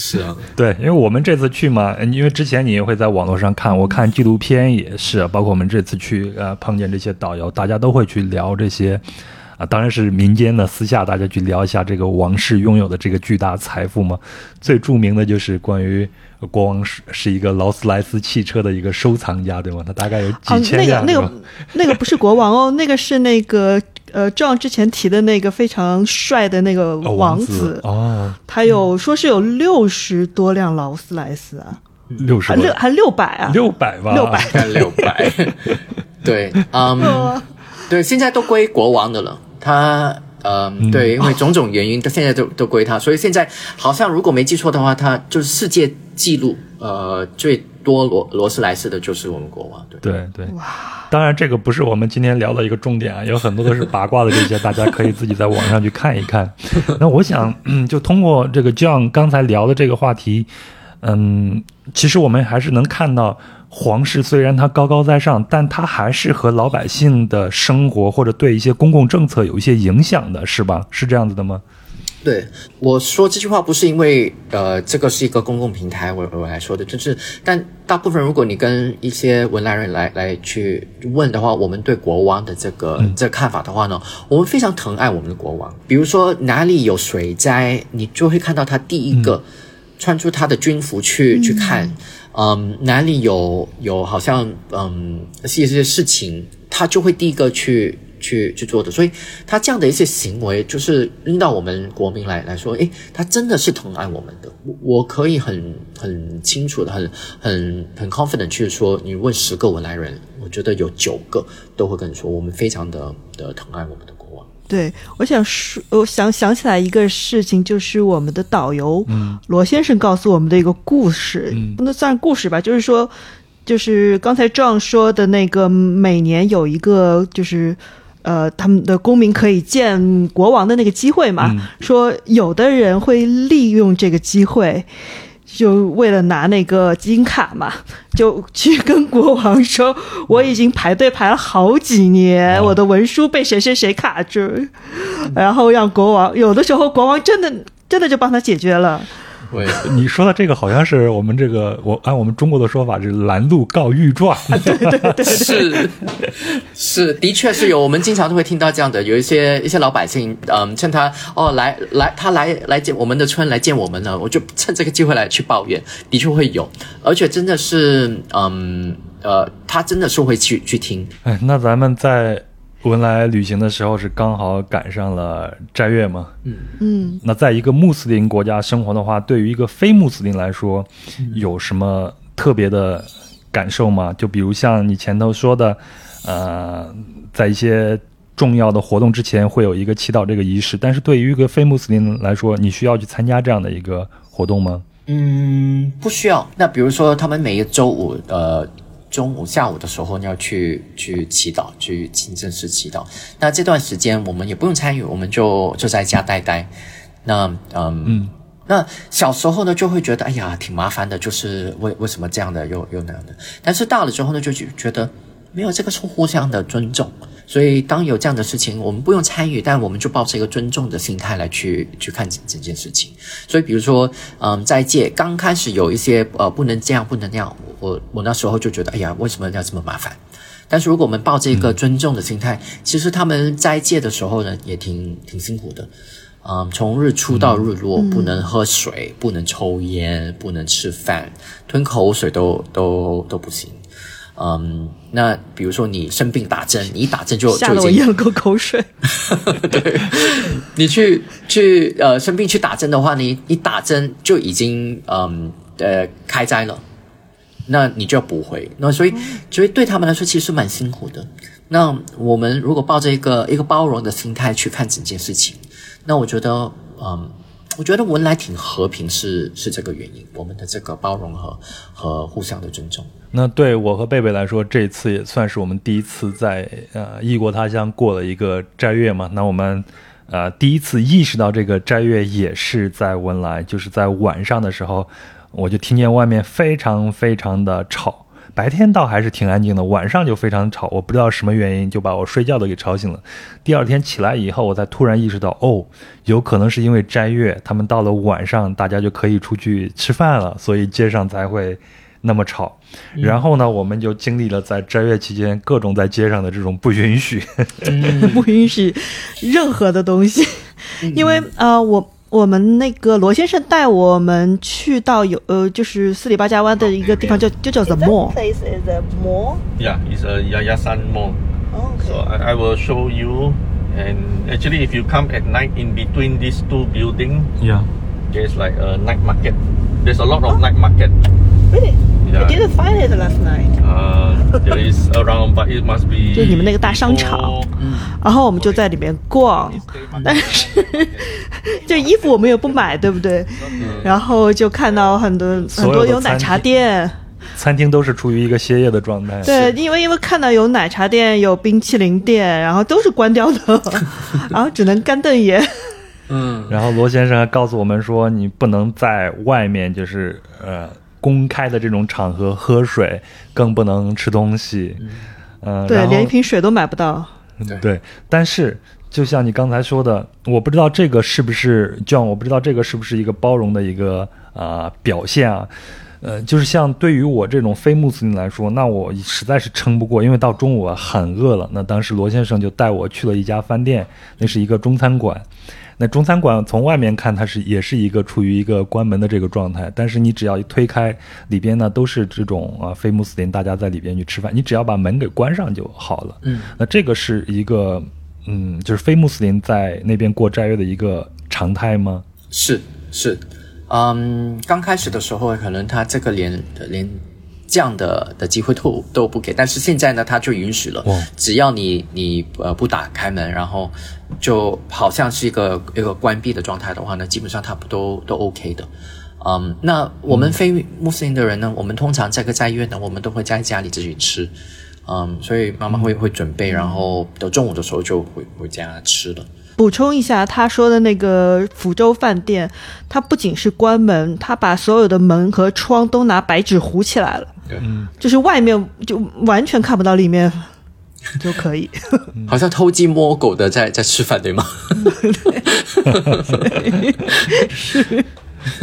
是啊，对，因为我们这次去嘛，因为之前你也会在网络上看，我看纪录片也是，包括我们这次去，呃，碰见这些导游，大家都会去聊这些，啊，当然是民间的私下大家去聊一下这个王室拥有的这个巨大财富嘛。最著名的就是关于国王是是一个劳斯莱斯汽车的一个收藏家，对吗？他大概有几千辆。那个那个那个不是国王哦，那个是那个呃，John 之前提的那个非常帅的那个哦王子哦，他有说是有六十多辆劳斯莱斯啊，六十还六还六百啊，六百吧，六百看 六百，对，嗯，对，现在都归国王的了。他，嗯，对，因为种种原因，他现在都都归他，所以现在好像如果没记错的话，他就是世界纪录，呃，最多罗罗斯莱斯的就是我们国王，对。对对，当然这个不是我们今天聊的一个重点啊，有很多都是八卦的这些，大家可以自己在网上去看一看。那我想，嗯，就通过这个 John 刚才聊的这个话题，嗯，其实我们还是能看到，皇室虽然它高高在上，但它还是和老百姓的生活或者对一些公共政策有一些影响的，是吧？是这样子的吗？对，我说这句话不是因为呃，这个是一个公共平台，我我来说的，就是，但大部分如果你跟一些文莱人来来去问的话，我们对国王的这个、这个看法的话呢，我们非常疼爱我们的国王。比如说哪里有水灾，你就会看到他第一个穿出他的军服去、去看，嗯，哪里有有好像嗯一些事情，他就会第一个去。去去做的，所以他这样的一些行为，就是扔到我们国民来来说，诶，他真的是疼爱我们的。我我可以很很清楚的、很很很 confident 去说，你问十个文莱人，我觉得有九个都会跟你说，我们非常的的疼爱我们的国王。对，我想说，我想想起来一个事情，就是我们的导游罗先生告诉我们的一个故事，不能算故事吧，就是说，就是刚才 John 说的那个，每年有一个就是。呃，他们的公民可以见国王的那个机会嘛？说有的人会利用这个机会，就为了拿那个金卡嘛，就去跟国王说：“我已经排队排了好几年，我的文书被谁谁谁卡住。”然后让国王有的时候国王真的真的就帮他解决了。对，你说的这个好像是我们这个，我按我们中国的说法是拦路告御状。对对对，是是，的确是有，我们经常都会听到这样的，有一些一些老百姓，嗯，趁他哦来来，他来来见我们的村来见我们呢，我就趁这个机会来去抱怨，的确会有，而且真的是，嗯呃，他真的是会去去听。哎，那咱们在文莱旅行的时候是刚好赶上了斋月嘛？嗯嗯，那在一个穆斯林国家生活的话，对于一个非穆斯林来说，有什么特别的感受吗？就比如像你前头说的，呃，在一些重要的活动之前会有一个祈祷这个仪式，但是对于一个非穆斯林来说，你需要去参加这样的一个活动吗？嗯，不需要。那比如说，他们每个周五，呃。中午、下午的时候要去去祈祷，去清真寺祈祷。那这段时间我们也不用参与，我们就就在家待待。那嗯嗯，那小时候呢就会觉得哎呀挺麻烦的，就是为为什么这样的又又那样的。但是大了之后呢，就觉得没有这个是互相的尊重。所以当有这样的事情，我们不用参与，但我们就抱着一个尊重的心态来去去看整整件事情。所以比如说，嗯，在戒刚开始有一些呃不能这样不能那样，我我那时候就觉得哎呀为什么要这么麻烦？但是如果我们抱着一个尊重的心态，其实他们斋戒的时候呢也挺挺辛苦的。嗯，从日出到日落，不能喝水，不能抽烟，不能吃饭，吞口水都都都不行。嗯，那比如说你生病打针，你一打针就吓得我咽了口口水。对，你去去呃生病去打针的话，你一打针就已经嗯呃开斋了，那你就要补回。那所以所以对他们来说其实蛮辛苦的。那我们如果抱着一个一个包容的心态去看整件事情，那我觉得嗯。我觉得文莱挺和平是是这个原因，我们的这个包容和和互相的尊重。那对我和贝贝来说，这次也算是我们第一次在呃异国他乡过了一个斋月嘛。那我们呃第一次意识到这个斋月也是在文莱，就是在晚上的时候，我就听见外面非常非常的吵。白天倒还是挺安静的，晚上就非常吵。我不知道什么原因，就把我睡觉都给吵醒了。第二天起来以后，我才突然意识到，哦，有可能是因为斋月，他们到了晚上，大家就可以出去吃饭了，所以街上才会那么吵。然后呢，我们就经历了在斋月期间各种在街上的这种不允许，不允许任何的东西，因为呃，我。我们那个罗先生带我们去到有呃，就是斯里巴加湾的一个地方，叫就叫 The Mall。place is a mall. Yeah, it's a Yayasan Mall. Oh, okay. So I, I will show you And actually, if you come at night in between these two buildings, Yeah. there's like a night market. There's a lot of night market. Really? Yeah. I didn't find it last night. Uh, there is around, but it must be. 就你们那个大商场然后我们就在里面逛，但是这衣服我们也不买，对不对？然后就看到很多很多有奶茶店，餐厅都是处于一个歇业的状态。对，因为因为看到有奶茶店、有冰淇淋店，然后都是关掉的，然后只能干瞪眼。嗯，然后罗先生还告诉我们说，你不能在外面就是呃公开的这种场合喝水，更不能吃东西。嗯、对连一瓶水都买不到。对对，但是就像你刚才说的，我不知道这个是不是 John，我不知道这个是不是一个包容的一个啊、呃表现啊。呃，就是像对于我这种非穆斯林来说，那我实在是撑不过，因为到中午我很饿了。那当时罗先生就带我去了一家饭店，那是一个中餐馆。那中餐馆从外面看，它是也是一个处于一个关门的这个状态，但是你只要一推开，里边呢都是这种啊非穆斯林，大家在里边去吃饭，你只要把门给关上就好了。嗯，那这个是一个嗯，就是非穆斯林在那边过斋月的一个常态吗？是是，嗯，刚开始的时候可能他这个连连这样的的机会都都不给，但是现在呢，他就允许了哇，只要你你呃不打开门，然后就好像是一个一个关闭的状态的话呢，基本上他不都都 OK 的。嗯，那我们非穆斯林的人呢，我们通常在个在院呢，我们都会在家里自己吃。嗯，所以妈妈会会准备，然后到中午的时候就回回家吃了。补充一下，他说的那个福州饭店，它不仅是关门，他把所有的门和窗都拿白纸糊起来了，对，就是外面就完全看不到里面就可以。好像偷鸡摸狗的在在吃饭，对吗？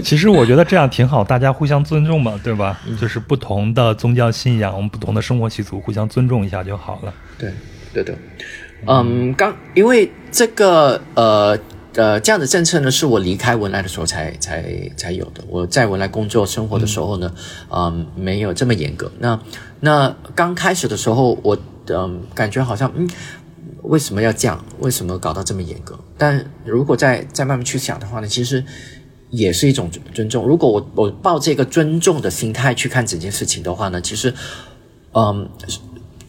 其实我觉得这样挺好，大家互相尊重嘛，对吧？就是不同的宗教信仰，我们不同的生活习俗，互相尊重一下就好了。对，对的。嗯，刚因为这个呃呃这样的政策呢，是我离开文莱的时候才才才有的。我在文莱工作生活的时候呢，嗯，没有这么严格。那那刚开始的时候，我嗯感觉好像嗯。为什么要这样？为什么搞到这么严格？但如果再再慢慢去想的话呢，其实也是一种尊重。如果我我抱这个尊重的心态去看整件事情的话呢，其实，嗯，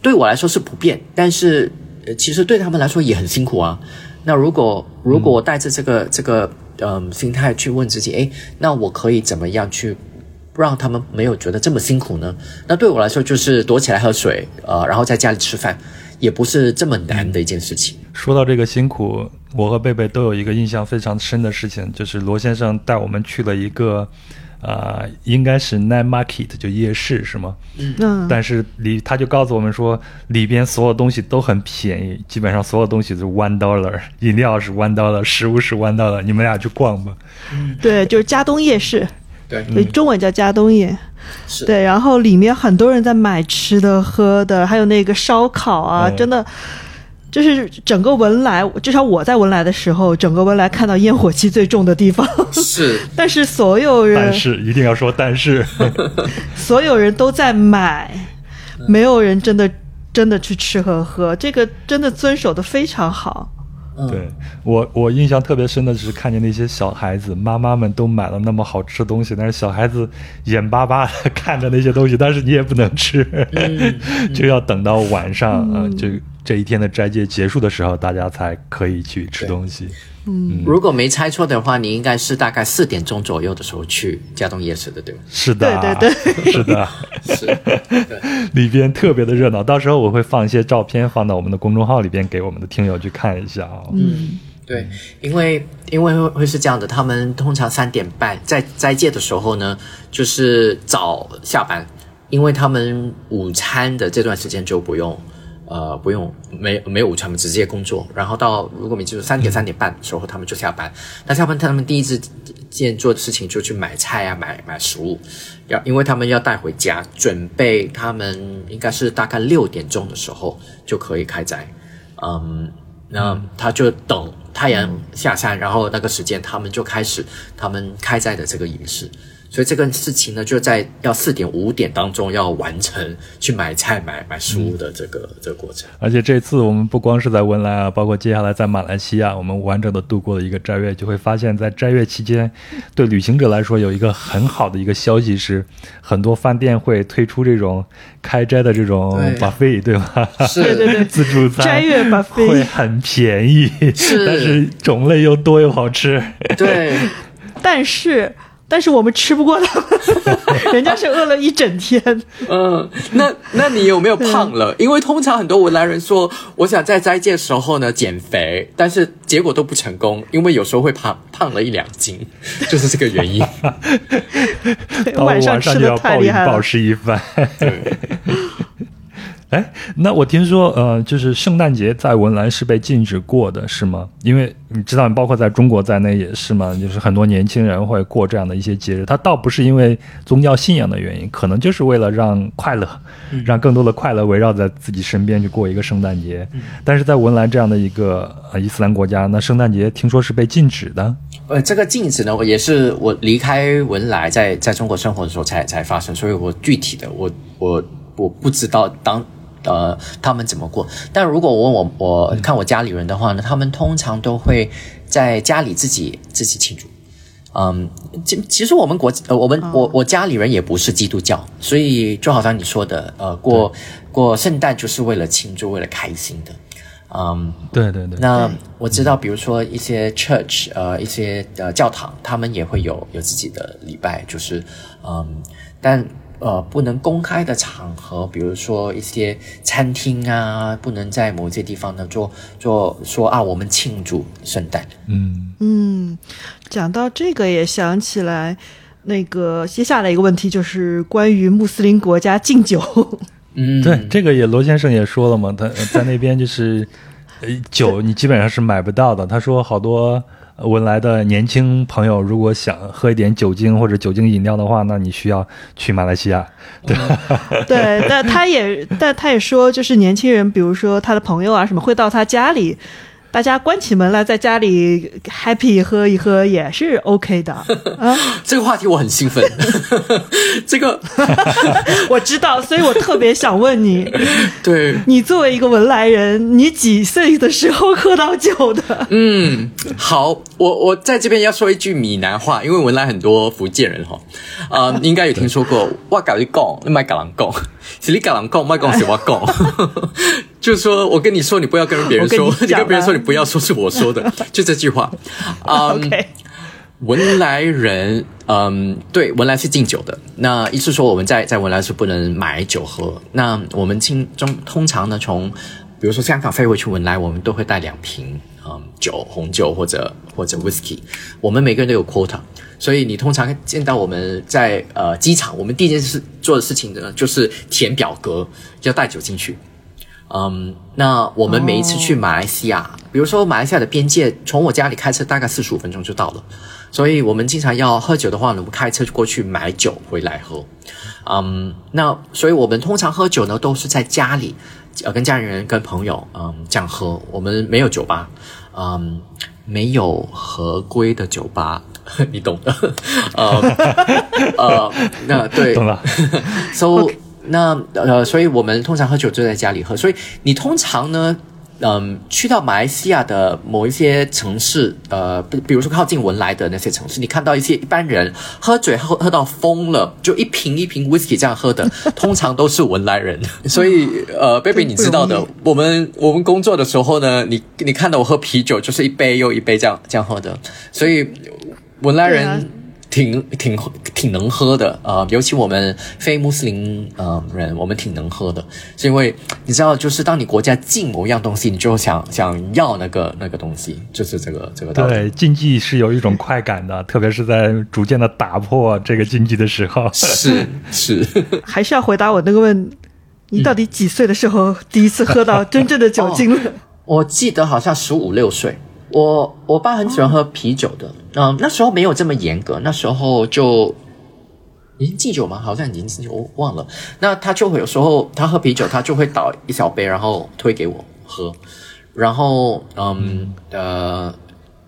对我来说是不变，但是呃，其实对他们来说也很辛苦啊。那如果如果我带着这个、这个嗯心态去问自己，诶，那我可以怎么样去让他们没有觉得这么辛苦呢？那对我来说就是躲起来喝水，呃，然后在家里吃饭，也不是这么难的一件事情。说到这个辛苦，我和贝贝都有一个印象非常深的事情，就是罗先生带我们去了一个，呃，应该是 night market 就夜市是吗？嗯，但是里他就告诉我们说，里边所有东西都很便宜，基本上所有东西是 one dollar，饮料是 one dollar，食物是 one dollar，你们俩去逛吧。对，就是加东夜市，对，中文叫加东夜。是对，然后里面很多人在买吃的喝的，还有那个烧烤啊，嗯真的。就是整个文莱，至少我在文莱的时候，整个文莱看到烟火气最重的地方。是，但是所有人但，是一定要说但是，所有人都在买，没有人真的真的去吃和喝，这个真的遵守的非常好。嗯，对我我印象特别深的是看见那些小孩子，妈妈们都买了那么好吃的东西，但是小孩子眼巴巴的看着那些东西，但是你也不能吃，就要等到晚上啊、呃，就这一天的斋戒结束的时候，大家才可以去吃东西。嗯如果没猜错的话，你应该是大概四点钟左右的时候去加东夜市的，对吗？是的，对对对 是的，是，里边特别的热闹。到时候我会放一些照片放到我们的公众号里边，给我们的听友去看一下啊、嗯，对，因为因为会会是这样的，他们通常三点半在斋戒的时候呢，就是早下班，因为他们午餐的这段时间就不用。呃，不用，没没有午餐，直接工作。然后到如果没记住，三点三点半的时候，他们就下班。那下班，他们第一件做的事情就去买菜啊，买买食物，要因为他们要带回家，准备他们应该是大概六点钟的时候就可以开斋。嗯，那他就等太阳下山，然后那个时间他们就开始他们开斋的这个仪式。所以这个事情呢，就在要四点五点当中要完成去买菜、买买食物的这个、这个过程。而且这次我们不光是在文莱啊，包括接下来在马来西亚，我们完整的度过了一个斋月，就会发现，在斋月期间，对旅行者来说有一个很好的一个消息是，很多饭店会推出这种开斋的这种 buffet，对吧？是对对对，自助餐斋月 buffet 会很便宜，是 但是种类又多又好吃。对，但是但是我们吃不过他们，人家是饿了一整天。嗯，那那你有没有胖了？因为通常很多文莱人说，我想在斋戒时候呢减肥，但是结果都不成功，因为有时候会胖胖了一两斤，就是这个原因。到晚上晚上吃的太厉害了。暴食一番。对，哎，那我听说，呃，就是圣诞节在文莱是被禁止过的，是吗？因为你知道，包括在中国在内也是嘛，就是很多年轻人会过这样的一些节日，他倒不是因为宗教信仰的原因，可能就是为了让快乐，让更多的快乐围绕在自己身边去过一个圣诞节。但是在文莱这样的一个呃伊斯兰国家，那圣诞节听说是被禁止的。呃，这个禁止呢，我也是我离开文莱在在中国生活的时候才才发生，所以我具体的我我我不知道当。呃，他们怎么过？但如果我问我我看我家里人的话呢，他们通常都会在家里自己自己庆祝。嗯，其其实我们国呃，我们我我家里人也不是基督教，所以就好像你说的，呃，过过圣诞就是为了庆祝，为了开心的。嗯，对对对，那我知道，比如说一些 church，呃，一些呃教堂，他们也会有有自己的礼拜，就是嗯，但呃不能公开的场合，比如说一些餐厅啊，不能在某些地方呢做做说啊，我们庆祝圣诞。嗯，嗯，讲到这个也想起来，那个接下来一个问题就是关于穆斯林国家禁酒。嗯，对，这个也罗先生也说了嘛，他在那边就是，呃，酒你基本上是买不到的。他说好多呃文莱的年轻朋友，如果想喝一点酒精或者酒精饮料的话，那你需要去马来西亚。对，对，但他也，但他也说，就是年轻人，比如说他的朋友啊什么，会到他家里，大家关起门来在家里 happy 喝一喝也是 OK 的 啊。这个话题我很兴奋。这个 我知道，所以我特别想问你，对，你作为一个文莱人，你几岁的时候喝到酒的？嗯，好，我我在这边要说一句闽南话，因为文莱很多福建人哈，啊、应该有听说过，我讲，你卖跟人讲，是你跟人讲，卖讲是我讲，就是说我跟你说，你不要跟别人说，跟你跟别人说，你不要说是我说的，就这句话。啊、OK，文莱人，嗯，对，文莱是禁酒的。那意思说我们在在文莱是不能买酒喝。那我们经中通常呢，从比如说香港飞回去文莱，我们都会带两瓶嗯酒，红酒或者或者 whisky。我们每个人都有 quota，所以你通常见到我们在呃机场，我们第一件事做的事情呢，就是填表格，要带酒进去。嗯，那我们每一次去马来西亚，比如说马来西亚的边界，从我家里开车大概四十五分钟就到了，所以我们经常要喝酒的话呢，我们开车过去买酒回来喝。嗯，那所以我们通常喝酒呢，都是在家里，呃，跟家人、跟朋友，嗯，这样喝。我们没有酒吧，嗯，没有合规的酒吧，你懂的。呃 呃，那对，懂了。so 那呃，所以我们通常喝酒就在家里喝。所以你通常呢，嗯，去到马来西亚的某一些城市，呃，比比如说靠近文莱的那些城市，你看到一些一般人喝醉喝喝到疯了，就一瓶一瓶 whisky 这样喝的，通常都是文莱人。所以呃，，baby 你知道的我们我们工作的时候呢，你你看到我喝啤酒，就是一杯又一杯这样这样喝的，所以文莱人。挺挺挺能喝的啊、呃尤其我们非穆斯林呃人，我们挺能喝的，是因为你知道，就是当你国家禁某样东西，你就想想要那个那个东西，就是这个这个道理。对，禁忌是有一种快感的，特别是在逐渐的打破这个禁忌的时候。是是 还是要回答我那个问，你到底几岁的时候第一次喝到真正的酒精了？我记得好像十五六岁，我我爸很喜欢喝啤酒的，嗯、那时候没有这么严格，那时候就已经禁酒吗？好像已经我忘了。那他就会有时候他喝啤酒，他就会倒一小杯，然后推给我喝，然后嗯呃，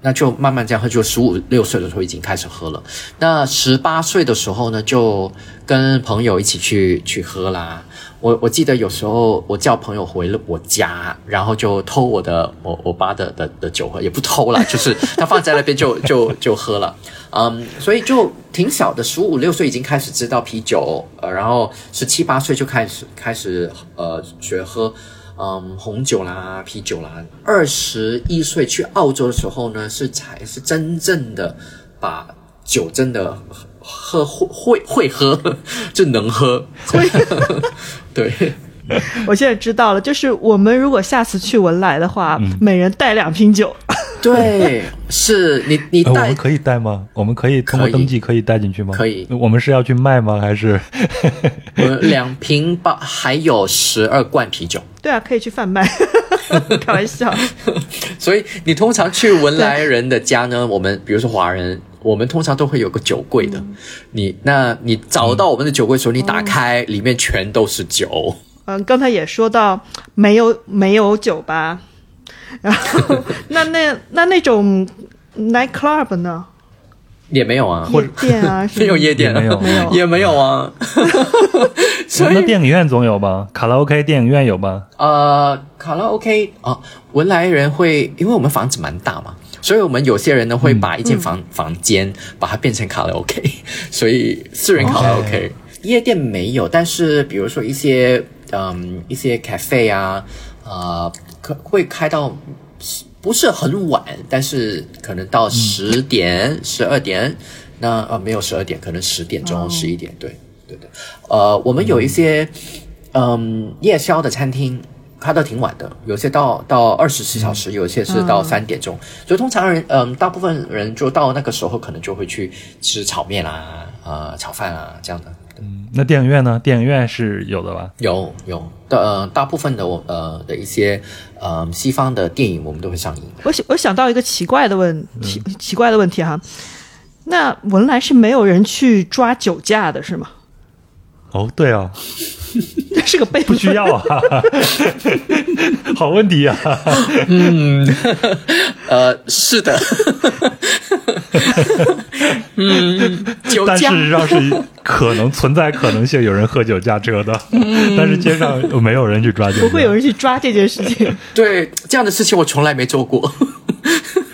那就慢慢这样喝，就十五六岁的时候已经开始喝了。那十八岁的时候呢，就跟朋友一起去去喝啦。我我记得有时候我叫朋友回了我家，然后就偷我的我我爸的的的酒喝，也不偷啦，就是他放在那边就 就就喝了。嗯，所以就挺小的，十五六岁已经开始知道啤酒，呃，然后十七八岁就开始开始呃学喝。嗯，红酒啦，啤酒啦。二十一岁去澳洲的时候呢，是才是真正的把酒真的喝会会会喝，就能喝。对，我现在知道了，就是我们如果下次去文莱的话，每人带两瓶酒。对，是你你带呃我们可以带吗？我们可以通过登记可以带进去吗？可以我们是要去卖吗？还是 呃两瓶吧，还有十二罐啤酒。对啊，可以去贩卖，开玩笑。所以你通常去文莱人的家呢，我们比如说华人，我们通常都会有个酒柜的。你那你找到我们的酒柜的时候，你打开，里面全都是酒。嗯，刚才也说到没有没有酒吧，然后 那那那那种 night club 呢？也没有啊，夜店啊，没有夜店，没有没有。也没有啊。所那以电影院总有吧？卡拉 OK 电影院有吧？呃，卡拉 OK 啊、文莱人会，因为我们房子蛮大嘛，所以我们有些人呢会把一间房、房间把它变成卡拉 OK，所以私人卡拉 OK、夜店没有，但是比如说一些嗯一些 cafe 啊，呃，可会开到不是很晚，但是可能到十点、十二、点，那呃没有十二点，可能十点钟、十一、点，对对对。呃，我们有一些嗯夜宵的餐厅。开到挺晚的，有些到到二十四小时，有些是到三点钟。所以通常人，嗯，大部分人就到那个时候，可能就会去吃炒面啦，呃，炒饭啊这样的。那电影院呢？电影院是有的吧？有有大，呃，大部分的我呃的一些呃西方的电影，我们都会上映。我想我想到一个奇怪的问奇，奇怪的问题哈。那文莱是没有人去抓酒驾的是吗？哦，对啊，这 是个悖论。不需要啊，好问题啊！呃，是的，嗯，酒但事实上是可能存在可能性有人喝酒驾车的，但是街上没有人去抓酒，不会有人去抓这件事情。对这样的事情我从来没做过。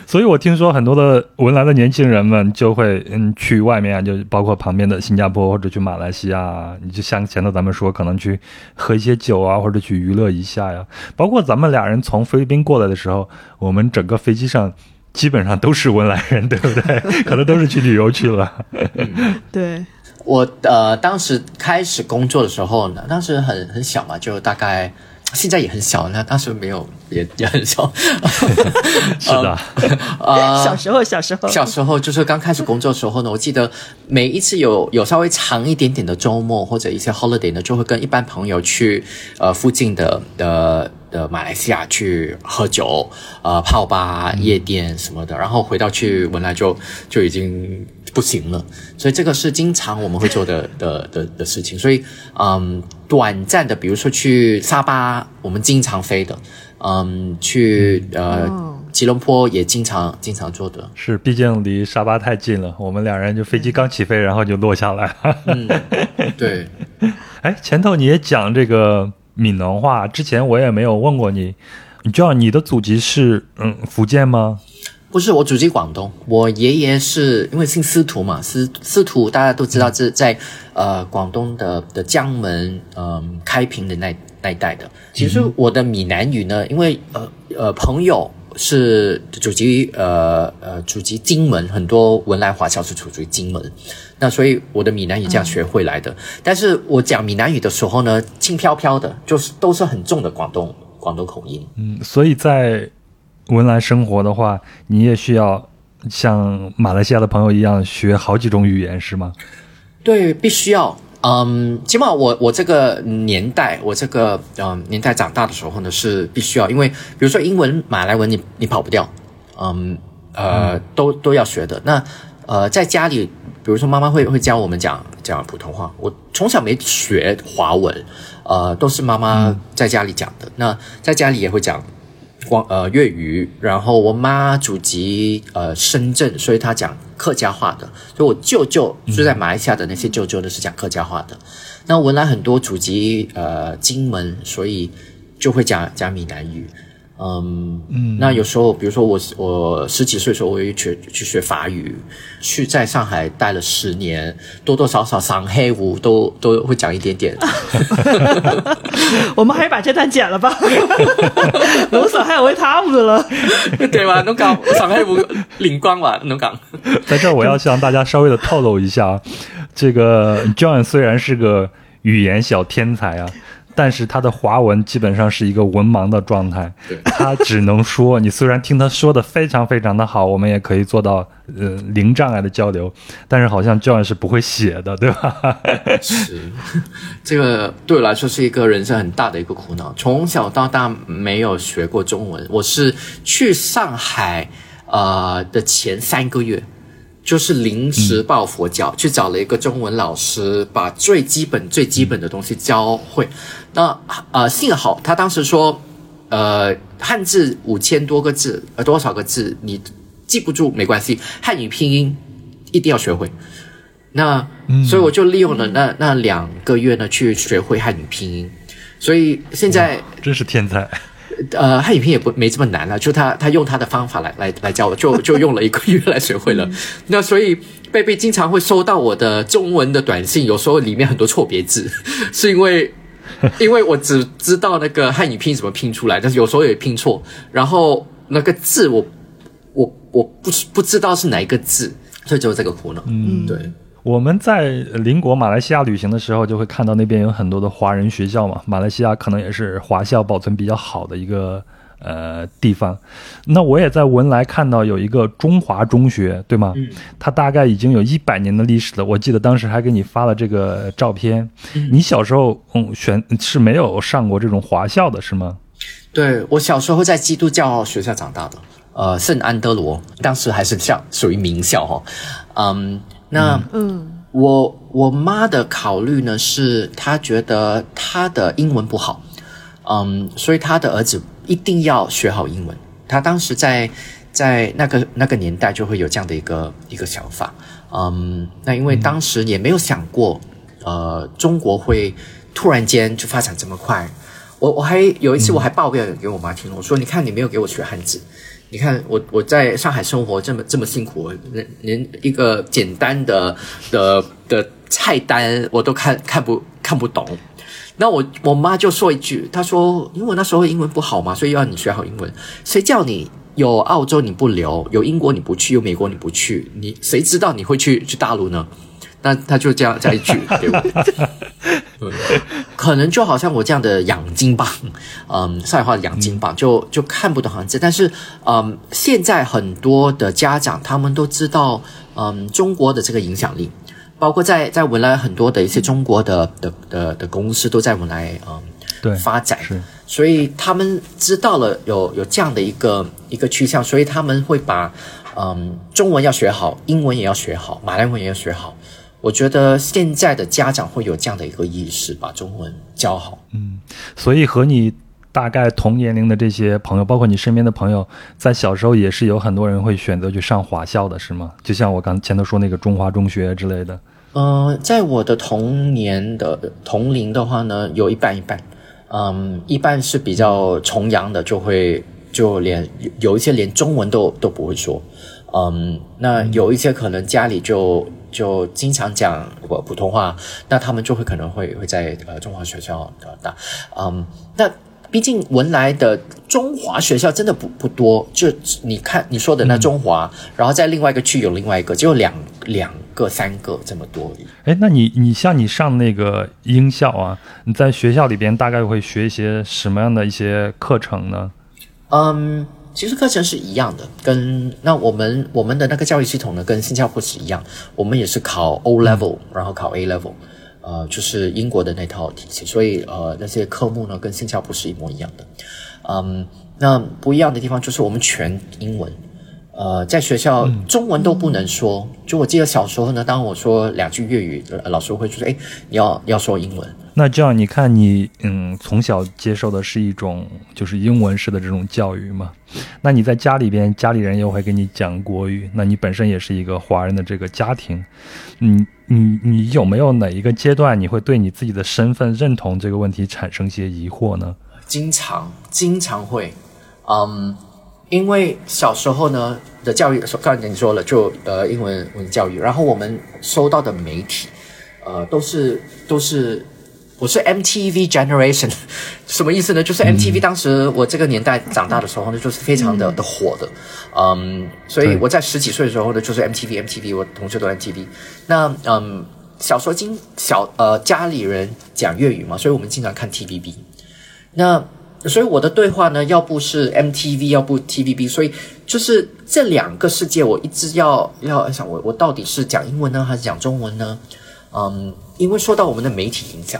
所以我听说很多的文莱的年轻人们就会嗯去外面啊，就包括旁边的新加坡或者去马来西亚啊，你就像前头咱们说，可能去喝一些酒啊，或者去娱乐一下呀。包括咱们俩人从菲律宾过来的时候，我们整个飞机上基本上都是文莱人，对不对？可能都是去旅游去了。对，我呃当时开始工作的时候呢，当时很很小嘛，就大概现在也很小，那当时没有也也很小。是的，呃，小时候小时候。小时候就是刚开始工作的时候呢，我记得每一次有有稍微长一点点的周末或者一些 holiday 呢，就会跟一般朋友去呃附近的的的马来西亚去喝酒，呃泡吧、夜店什么的，然后回到去文莱就就已经不行了，所以这个是经常我们会做的的的的事情，所以嗯，短暂的，比如说去沙巴，我们经常飞的，嗯，去呃。哦吉隆坡也经常经常坐的，是，毕竟离沙巴太近了，我们两人就飞机刚起飞，然后就落下来。嗯，对，哎，前头你也讲这个闽南话，之前我也没有问过你，你知道你的祖籍是嗯福建吗？不是我祖籍广东，我爷爷是因为姓司徒嘛，司司徒大家都知道，这在呃广东的的江门，嗯、开平的那那一带的。其实我的闽南语呢，因为呃呃朋友是祖籍呃呃祖籍金门，很多文莱华侨是祖籍金门，那所以我的闽南语这样学会来的。但是我讲闽南语的时候呢，轻飘飘的，就是都是很重的广东广东口音。嗯，所以在文莱生活的话，你也需要像马来西亚的朋友一样学好几种语言，是吗？对，必须要。嗯，起码我我这个年代，我这个嗯年代长大的时候呢，是必须要，因为比如说英文、马来文你，你跑不掉，嗯呃，都都要学的。那呃，在家里，比如说妈妈会会教我们讲讲普通话，我从小没学华文，呃，都是妈妈在家里讲的。那在家里也会讲广呃粤语，然后我妈祖籍呃深圳，所以她讲客家话的，所以我舅舅住在马来西亚的那些舅舅呢是讲客家话的。那文莱很多祖籍呃金门，所以就会讲讲闽南语。嗯嗯，那有时候，比如说我我十几岁的时候，我也去去学法语，去在上海待了十年，多多少少上黑舞都都会讲一点点。我们还是把这段剪了吧，我上海话太污了，对吧？侬讲上海舞领光吧，侬讲。在这儿我要向大家稍微的透露一下，这个 John 虽然是个语言小天才啊。但是他的华文基本上是一个文盲的状态，他只能说。你虽然听他说的非常非常的好，我们也可以做到呃零障碍的交流，但是好像 John 是不会写的，对吧？是，这个对我来说是一个人生很大的一个苦恼。从小到大没有学过中文，我是去上海呃的前三个月。就是临时抱佛脚，去找了一个中文老师，把最基本、最基本的东西教会。那呃，幸好他当时说，呃，汉字五千多个字，呃，多少个字你记不住没关系，汉语拼音一定要学会。那所以我就利用了那那两个月呢，去学会汉语拼音。所以现在真是天才。呃，汉语拼音也不没这么难了，就他他用他的方法来来来教我，就就用了一个月来学会了。那所以贝贝经常会收到我的中文的短信，有时候里面很多错别字，是因为因为我只知道那个汉语拼音怎么拼出来，但是有时候也拼错，然后那个字我我我不不知道是哪一个字，所以就是这个苦恼。嗯，对。我们在邻国马来西亚旅行的时候，就会看到那边有很多的华人学校嘛。马来西亚可能也是华校保存比较好的一个呃地方。那我也在文莱看到有一个中华中学，对吗？嗯。它大概已经有一百年的历史了。我记得当时还给你发了这个照片。你小时候嗯选是没有上过这种华校的是吗？对我小时候在基督教学校长大的，呃，圣安德罗，当时还是校，属于名校哈。嗯。那嗯，我我妈的考虑呢是，她觉得她的英文不好，嗯，所以她的儿子一定要学好英文。她当时在在那个那个年代就会有这样的一个一个想法，嗯，那因为当时也没有想过，呃，中国会突然间就发展这么快。我我还有一次我还抱怨给我妈听，我说你看你没有给我学汉字。你看我我在上海生活这么这么辛苦，连连一个简单的的的菜单我都看看不看不懂。那我我妈就说一句，她说：“因为那时候英文不好嘛，所以要你学好英文。谁叫你有澳洲你不留，有英国你不去，有美国你不去，你谁知道你会去去大陆呢？”那他就这样这样一句给我，可能就好像我这样的养金棒，嗯，上海话的养金棒，就就看不懂汉字。但是，嗯，现在很多的家长他们都知道，嗯，中国的这个影响力，包括在在文莱很多的一些中国的的的的公司都在文莱，嗯，对，发展，所以他们知道了有有这样的一个一个趋向，所以他们会把，嗯，中文要学好，英文也要学好，马来文也要学好。我觉得现在的家长会有这样的一个意识，把中文教好。嗯，所以和你大概同年龄的这些朋友，包括你身边的朋友，在小时候也是有很多人会选择去上华校的，是吗？就像我刚前头说那个中华中学之类的。嗯，在我的童年的同龄的话呢，有一半一半。嗯，一半是比较崇洋的，就会就连有一些连中文都都不会说。嗯，那有一些可能家里就。就经常讲我普通话，那他们就会可能会会在呃中华学校的大，嗯，那毕竟文莱的中华学校真的不不多，就你看你说的那中华，然后在另外一个区有另外一个，只有两两个三个这么多。哎，那你你像你上那个英校啊，你在学校里边大概会学一些什么样的一些课程呢？嗯。其实课程是一样的，跟那我们我们的那个教育系统呢，跟新加坡是一样，我们也是考 O level，然后考 A level，呃，就是英国的那套体系，所以呃那些科目呢跟新加坡是一模一样的，嗯，那不一样的地方就是我们全英文，呃，在学校中文都不能说，就我记得小时候呢，当我说两句粤语，老师会说，哎，你要要说英文，那这样你看你，嗯，从小接受的是一种就是英文式的这种教育嘛？那你在家里边，家里人又会给你讲国语，那你本身也是一个华人的这个家庭，你你你有没有哪一个阶段你会对你自己的身份认同这个问题产生些疑惑呢？经常经常会，嗯，因为小时候呢的教育，刚才你说了，就呃英文文教育，然后我们收到的媒体，呃，都是都是。我是 MTV generation，什么意思呢？就是 MTV 当时我这个年代长大的时候呢，就是非常的的火的，嗯，所以我在十几岁的时候呢，就是 MTV，MTV，我同学都 MTV。那嗯，小时候经小呃家里人讲粤语嘛，所以我们经常看 TVB。那所以我的对话呢，要不是 MTV，要不 TVB，所以就是这两个世界，我一直要要想我我到底是讲英文呢，还是讲中文呢？嗯，因为受到我们的媒体影响。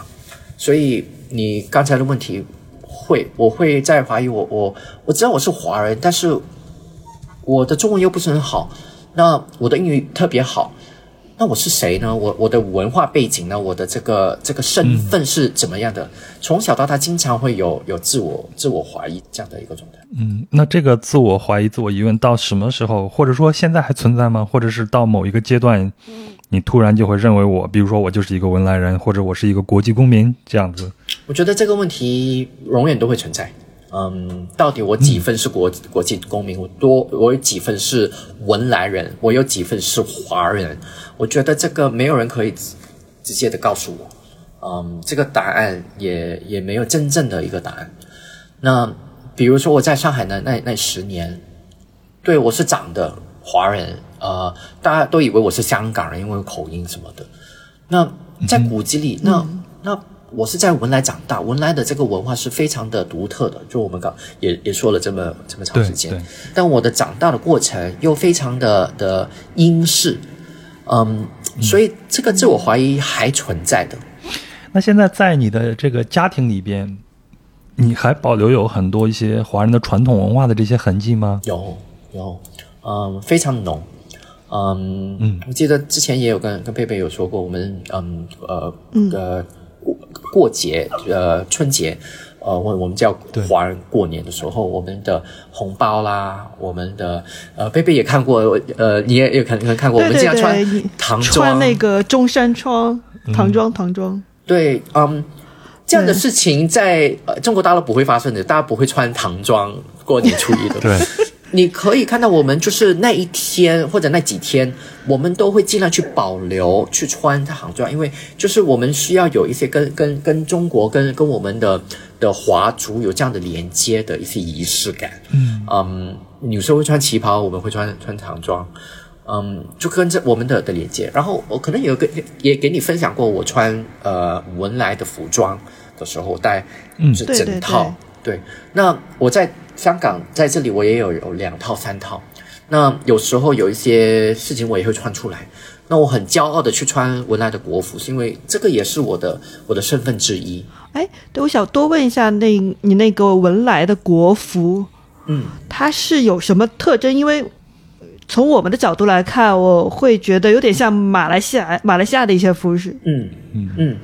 所以你刚才的问题会，我会在怀疑我我我知道我是华人，但是我的中文又不是很好，那我的英语特别好，那我是谁呢？我我的文化背景呢？我的这个这个身份是怎么样的？从小到大经常会有有自我自我怀疑这样的一个状态。嗯，那这个自我怀疑、自我疑问到什么时候，或者说现在还存在吗？或者是到某一个阶段？你突然就会认为我，比如说我就是一个文莱人，或者我是一个国际公民这样子。我觉得这个问题永远都会存在。嗯，到底我几分是国国际公民？我多我有几分是文莱人？我有几分是华人？我觉得这个没有人可以直接的告诉我。嗯，这个答案也也没有真正的一个答案。那比如说我在上海的，那那十年，对我是长的华人。呃，大家都以为我是香港人，因为口音什么的。那在古籍里，那那我是在文莱长大，文莱的这个文化是非常的独特的。就我们刚也也说了这么这么长时间，但我的长大的过程又非常的的英式，嗯，所以这个自我怀疑还存在的。那现在在你的这个家庭里边，你还保留有很多一些华人的传统文化的这些痕迹吗？有有，嗯，非常浓。嗯嗯，我记得之前也有跟跟佩佩有说过，我们嗯呃呃过过节呃春节呃我我们叫华人过年的时候，我们的红包啦，我们的呃佩佩也看过呃你也有可能看过，我们经常穿唐装，穿那个中山装唐装唐装，对嗯这样的事情在呃中国大陆不会发生的，大家不会穿唐装过年初一的，对。你可以看到，我们就是那一天或者那几天，我们都会尽量去保留去穿唐装，因为就是我们需要有一些跟跟跟中国跟跟我们的的华族有这样的连接的一些仪式感。嗯嗯，女生会穿旗袍，我们会穿穿唐装，嗯，就跟着我们的的连接。然后我可能有个也给你分享过，我穿呃文莱的服装的时候带这整套，对，那我在。香港在这里，我也有有两套三套。那有时候有一些事情，我也会穿出来。那我很骄傲的去穿文莱的国服，是因为这个也是我的我的身份之一。哎，对，我想多问一下，那你那个文莱的国服，嗯，它是有什么特征？因为从我们的角度来看，我会觉得有点像马来西亚马来西亚的一些服饰。嗯嗯嗯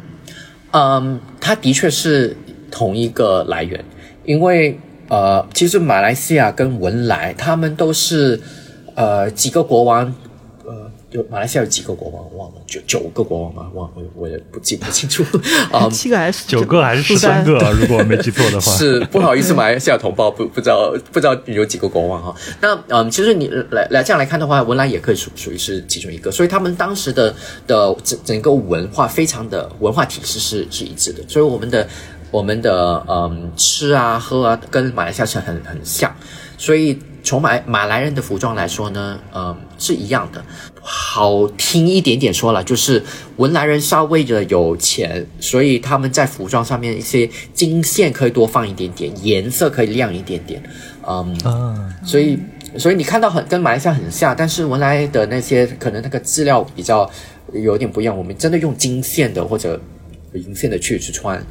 嗯，它的确是同一个来源，因为。呃，其实马来西亚跟文莱，他们都是呃几个国王，呃，有马来西亚有几个国王，忘了九九个国王吗？忘我我也不记不清楚啊，七个还是九个还是十三个？如果我没记错的话，是不好意思，马来西亚同胞不不知道不知道有几个国王哈。那嗯，其实你来来这样来看的话，文莱也可以属属于是其中一个，所以他们当时的的整整个文化非常的文化体系是是一致的，所以我们的。我们的嗯吃啊喝啊跟马来西亚是很很像，所以从马马来人的服装来说呢，嗯是一样的。好听一点点说了，就是文莱人稍微的有钱，所以他们在服装上面一些金线可以多放一点点，颜色可以亮一点点，嗯，所以所以你看到很跟马来西亚很像，但是文莱的那些可能那个质料比较有点不一样，我们真的用金线的或者银线的去去穿。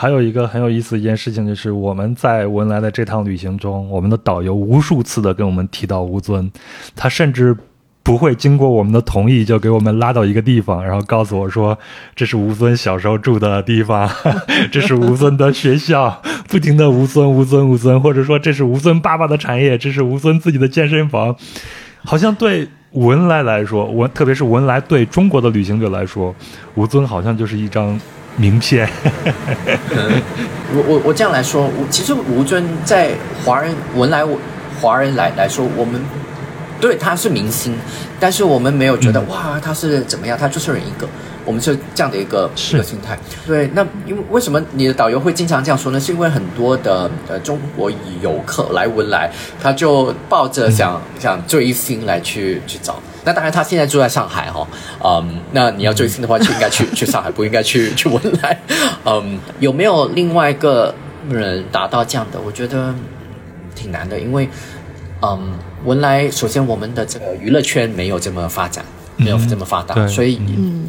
还有一个很有意思的一件事情，就是我们在文莱的这趟旅行中，我们的导游无数次的跟我们提到吴尊，他甚至不会经过我们的同意就给我们拉到一个地方，然后告诉我说这是吴尊小时候住的地方，这是吴尊的学校，不停的吴尊吴尊吴尊，或者说这是吴尊爸爸的产业，这是吴尊自己的健身房，好像对文莱来说，文特别是文莱对中国的旅行者来说，吴尊好像就是一张名片。我我我这样来说，我其实吴尊在华人文莱华人来来说，我们对他是明星，但是我们没有觉得、哇他是怎么样，他就是人一个，我们是这样的一个是一个心态。对，那因为为什么你的导游会经常这样说呢？是因为很多的呃中国游客来文莱，他就抱着想、想追星来去去找。那当然，他现在住在上海哈、嗯，那你要追星的话，就应该去 去上海，不应该去去文莱。嗯，有没有另外一个人达到这样的？我觉得挺难的，因为嗯，文莱首先我们的这个娱乐圈没有这么发展，没有这么发达，对所以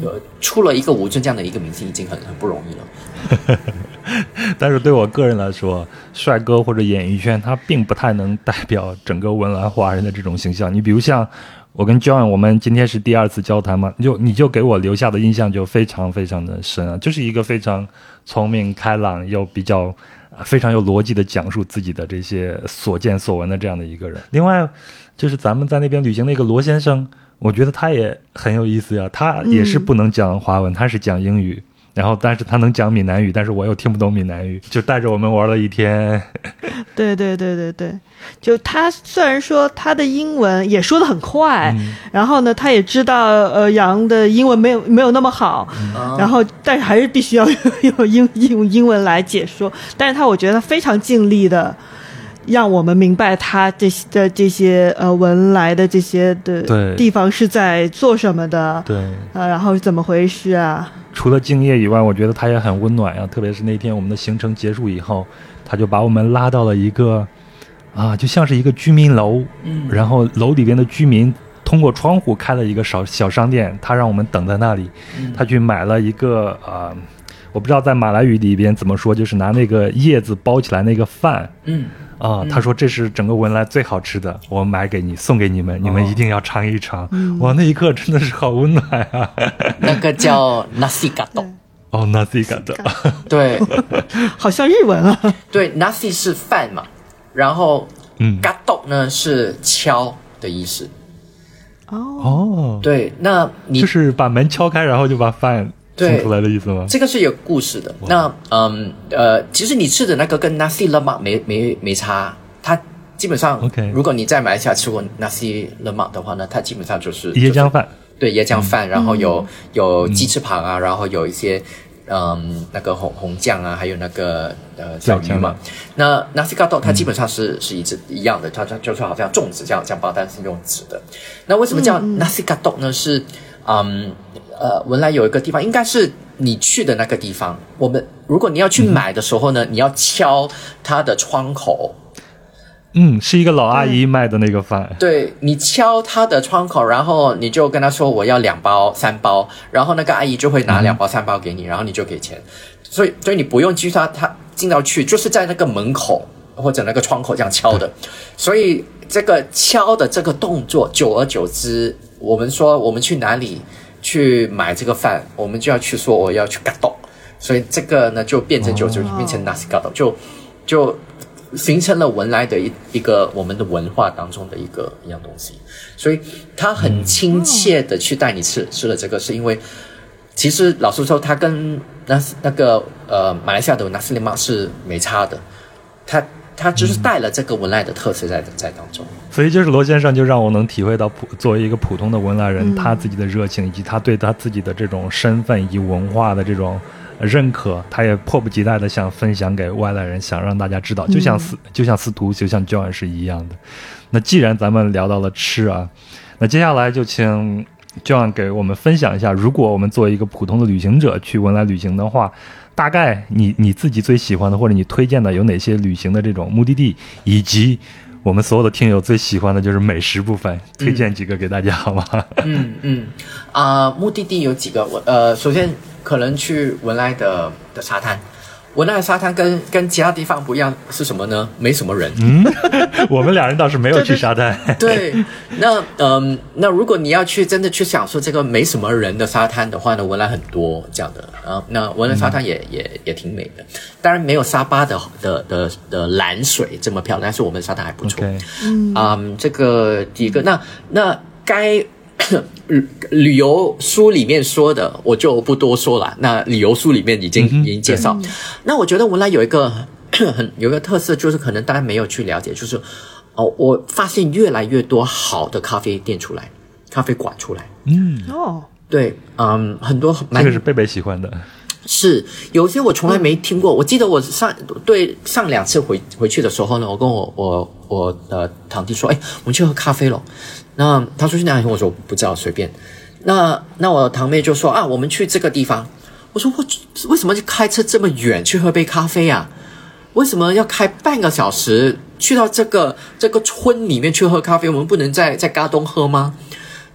呃，出了一个吴尊这样的一个明星已经很很不容易了。但是对我个人来说，帅哥或者演艺圈，他并不太能代表整个文莱华人的这种形象。你比如像我跟 John，我们今天是第二次交谈嘛，你就你就给我留下的印象就非常非常的深啊，就是一个非常聪明、开朗又比较。呃非常有逻辑的讲述自己的这些所见所闻的这样的一个人。另外，就是咱们在那边旅行那个罗先生，我觉得他也很有意思呀。他也是不能讲华文，他是讲英语，然后但是他能讲闽南语，但是我又听不懂闽南语，就带着我们玩了一天。对对对对对，就他虽然说他的英文也说的很快，然后呢，他也知道呃杨的英文没有没有那么好，然后但是还是必须要用 英用英文来解说，但是他我觉得他非常尽力的。让我们明白他这些的这些呃文来的这些的对地方是在做什么的，对，啊，然后是怎么回事啊？除了敬业以外，我觉得他也很温暖呀。特别是那天我们的行程结束以后，他就把我们拉到了一个啊，就像是一个居民楼，嗯然后楼里边的居民通过窗户开了一个小小商店，他让我们等在那里，他去买了一个啊、我不知道在马来语里边怎么说，就是拿那个叶子包起来那个饭。嗯，啊，他说这是整个文莱最好吃的，我买给你，送给你们，你们一定要尝一尝。哇，那一刻真的是好温暖啊！那个叫 nasi gato，哦，那自己感的，对。好像日文啊，对，nasi 是饭嘛，然后嗯，gato 呢是敲的意思。哦，哦，对，那你就是把门敲开，然后就把饭送对出来的意思吗？这个是有故事的。那嗯呃，其实你吃的那个跟 nasi lemak 没没没差，它基本上 OK 如果你在马来西亚吃过 nasi lemak 的话呢，它基本上就是椰浆饭，对椰浆饭，然后有有鸡翅膀啊，然后有一些嗯那个红红酱啊，还有那个呃小鱼嘛。那 nasi gato 它基本上是、是一致一样的，它它就是好像粽子这样这样包，但是用纸的。那为什么叫 nasi gato 呢？是嗯呃文莱有一个地方，应该是你去的那个地方。我们如果你要去买的时候呢，你要敲它的窗口。嗯，是一个老阿姨卖的那个饭，对你敲他的窗口，然后你就跟她说我要两包、三包，然后那个阿姨就会拿两包、三包给你，然后你就给钱。所以，所以你不用去他他进到去，就是在那个门口或者那个窗口这样敲的。所以这个敲的这个动作，久而久之，我们说我们去哪里去买这个饭，我们就要去说我要去嘎豆，所以这个呢就变成就就变成 nasi 嘎豆，就就形成了文莱的一一个我们的文化当中的一个一样东西，所以他很亲切的去带你吃、吃了这个，是因为其实老实说，他跟那那个呃马来西亚的纳斯里玛是没差的，他它就是带了这个文莱的特色在在当中。所以就是罗先生就让我能体会到普作为一个普通的文莱人，他自己的热情以及他对他自己的这种身份以及文化的这种认可，他也迫不及待的想分享给外来人，想让大家知道，就像司、就像司徒就像 John 是一样的。那既然咱们聊到了吃啊，那接下来就请 John 给我们分享一下，如果我们作为一个普通的旅行者去文莱旅行的话，大概你你自己最喜欢的或者你推荐的有哪些旅行的这种目的地，以及我们所有的听友最喜欢的就是美食部分，推荐几个给大家好吗？嗯嗯啊、目的地有几个？我呃，首先可能去文莱的的沙滩，文莱的沙滩跟跟其他地方不一样是什么呢？没什么人。嗯 我们两人倒是没有去沙滩。对，那嗯，那如果你要去真的去享受这个没什么人的沙滩的话呢，文莱很多这样的啊。那文莱沙滩也、也也挺美的，当然没有沙巴的的的的蓝水这么漂亮，但是我们沙滩还不错。嗯，啊嗯，这个第一个，那那该旅 旅游书里面说的，我就不多说了。那旅游书里面已经、已经介绍。那我觉得文莱有一个 很有一个特色，就是可能大家没有去了解，就是哦，我发现越来越多好的咖啡店出来，咖啡馆出来。嗯，哦，对，嗯，很多这蛮个是贝贝喜欢的。是有些我从来没听过。我记得我上对上两次回回去的时候呢，我跟我我我的堂弟说，哎，我们去喝咖啡了。那他说去哪里？我说我不知道，随便。那那我堂妹就说啊，我们去这个地方。我说我为什么就开车这么远去喝杯咖啡啊？为什么要开半个小时去到这个这个村里面去喝咖啡？我们不能在在嘎东喝吗？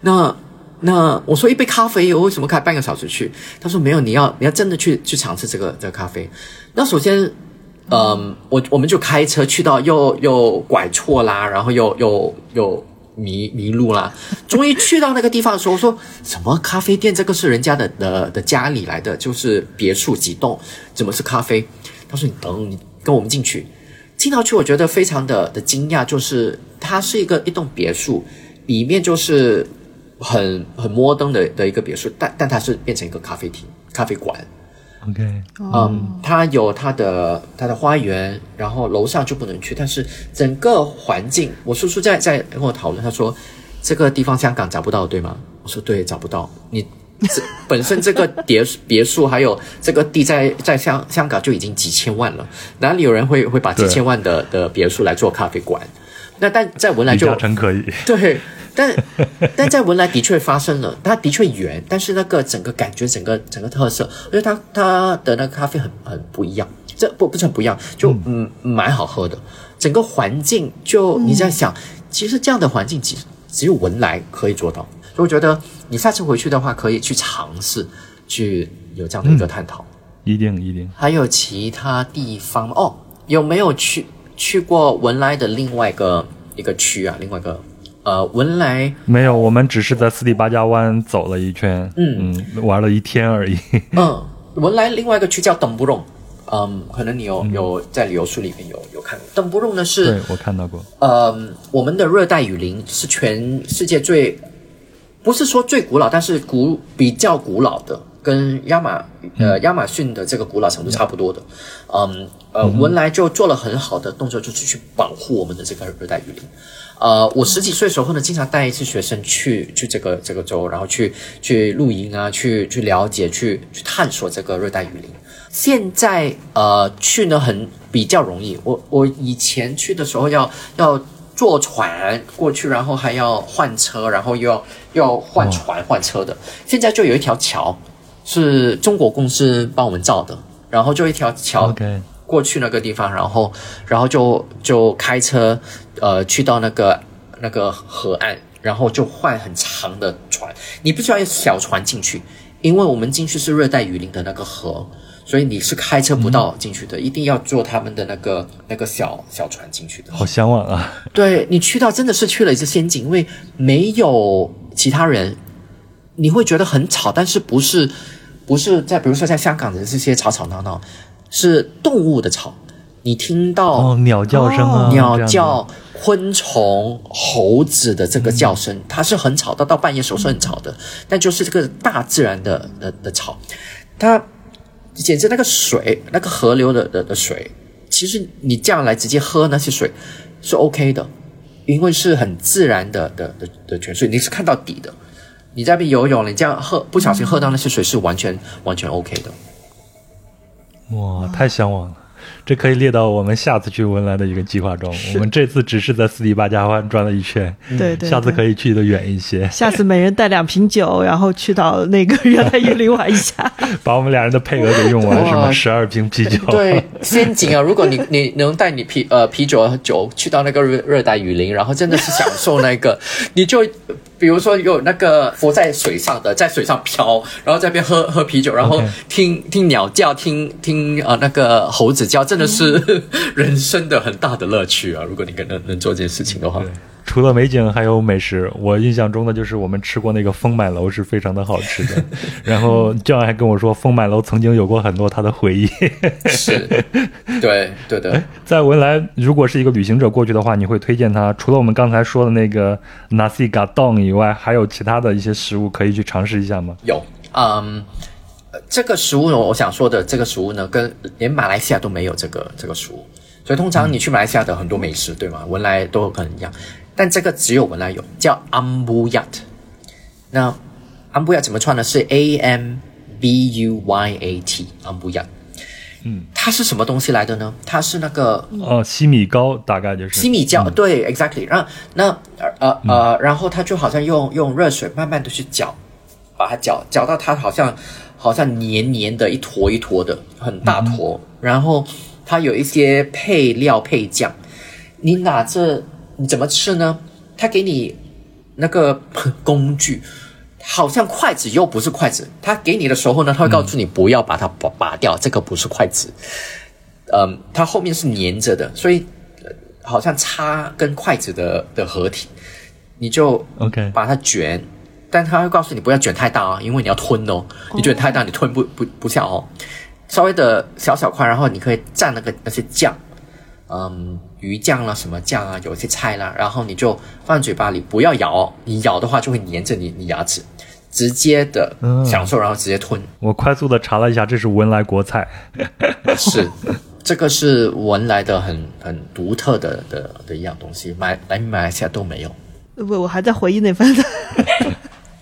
那那我说一杯咖啡，我为什么开半个小时去？他说没有，你要你要真的去去尝试这个这个咖啡。那首先，嗯，我我们就开车去到又又拐错啦，然后又又又迷迷路啦。终于去到那个地方的时候，我说什么咖啡店？这个是人家的的的家里来的，就是别墅几栋，怎么是咖啡？他说你等你跟我们进去。进到去，我觉得非常的的惊讶，就是它是一个一栋别墅，里面就是很很摩登的的一个别墅，但但它是变成一个咖啡厅、咖啡馆。OK，嗯，它有它的它的花园，然后楼上就不能去，但是整个环境，我叔叔在在跟我讨论，他说这个地方香港找不到，对吗？我说对，找不到。你这本身这个别别墅还有这个地在在香香港就已经几千万了，哪里有人会会把几千万的的别墅来做咖啡馆？那但在文莱就李嘉诚可以。对，但但在文莱的确发生了，它的确圆，但是那个整个感觉，整个整个特色，我觉得它它的那个咖啡很很不一样，这不不是很不一样，就嗯蛮好喝的，整个环境就你在想，其实这样的环境只只有文莱可以做到，所以我觉得你下次回去的话，可以去尝试去有这样的一个探讨。一定一定，还有其他地方哦？有没有去去过文莱的另外一个一个区啊？另外一个呃，文莱没有，我们只是在斯里巴加湾走了一圈，嗯嗯，玩了一天而已。嗯，文莱另外一个区叫邓布隆，嗯，可能你有有在旅游书里面有有看过。邓布隆呢是对，我看到过。嗯，我们的热带雨林是全世界最，不是说最古老，但是古比较古老的，跟亚马呃亚马逊的这个古老程度差不多的。嗯呃，文莱就做了很好的动作，就是去保护我们的这个热带雨林。呃，我十几岁的时候呢，经常带一次学生去去这个这个州，然后去去露营啊，去去了解，去去探索这个热带雨林。现在呃去呢很比较容易，我我以前去的时候要要坐船过去，然后还要换车，然后又要又要换船换车的。现在就有一条桥，是中国公司帮我们造的，然后就一条桥过去那个地方，然后然后就就开车呃去到那个那个河岸，然后就换很长的船，你不需要用小船进去，因为我们进去是热带雨林的那个河。所以你是开车不到进去的，一定要坐他们的那个那个小小船进去的。好向往啊！对你去到真的是去了一次仙境，因为没有其他人，你会觉得很吵，但是不是不是在比如说在香港的这些吵吵闹闹，是动物的吵，你听到哦，鸟叫声啊，哦鸟叫、昆虫、猴子的这个叫声，它是很吵到，到半夜时候是很吵的，但就是这个大自然的的的吵，它简直那个水，那个河流的的的水，其实你这样来直接喝那些水是 OK 的，因为是很自然的的的的泉水，你是看到底的。你在那边游泳，你这样喝不小心喝到那些水是完全完全 OK 的。哇，太向往了！这可以列到我们下次去文莱的一个计划中。我们这次只是在斯里巴加湾转了一圈，对对，下次可以。去的远一些，下次每人带两瓶酒，然后去到那个热带雨林玩一下。把我们俩人的配额给用完，哇是吗？十二瓶啤酒，对，陷阱啊！如果你 你能带你啤呃啤酒和酒去到那个热热带雨林，然后真的是享受那个，你就比如说有那个浮在水上的，在水上漂，然后在那边喝喝啤酒，然后听听鸟叫，听听呃那个猴子叫，真的是 人生的很大的乐趣啊！如果你能能能做这件事情的话，除了美景，还有美食。我印象中的就是我们吃过那个风满楼是非常的好吃的。然后 John 还跟我说，风满楼曾经有过很多他的回忆。是，对对的。在文莱，如果是一个旅行者过去的话，你会推荐他除了我们刚才说的那个 nasi gadong 以外，还有其他的一些食物可以去尝试一下吗？有，嗯，呃这个食物呢，我想说的这个食物呢，跟连马来西亚都没有这个这个食物，所以通常你去马来西亚的很多美食，对吗？文莱都有可能一样，但这个只有文莱有，叫 ambuyat。那 ambuyat 怎么串呢？是 a m b u y a t ambuyat。嗯，它是什么东西来的呢？它是那个哦，西米糕大概就是西米椒，对，exactly。然后那呃呃呃，然后它就好像用用热水慢慢的去搅，把它搅搅到它好像好像黏黏的一坨一坨的，很大坨。然后它有一些配料配酱，你拿着你怎么吃呢？它给你那个 工具。好像筷子又不是筷子，它给你的时候呢，它会告诉你不要把它拔拔掉，这个不是筷子。嗯，它后面是粘着的，所以、呃好像叉跟筷子的的合体，你就 OK 把它卷，但他会告诉你不要卷太大哦，因为你要吞哦，你卷太大你吞不不不下哦，稍微的小小块，然后你可以蘸那个那些酱，嗯，鱼酱啦，什么酱啊，有一些菜啦，然后你就放嘴巴里，不要咬，你咬的话就会粘着你你牙齿，直接的嗯享受，然后直接吞。我快速的查了一下，这是文莱国菜。是，这个是文莱的很很独特的的的一样东西，马来马来西亚都没有。不，我还在回忆那番的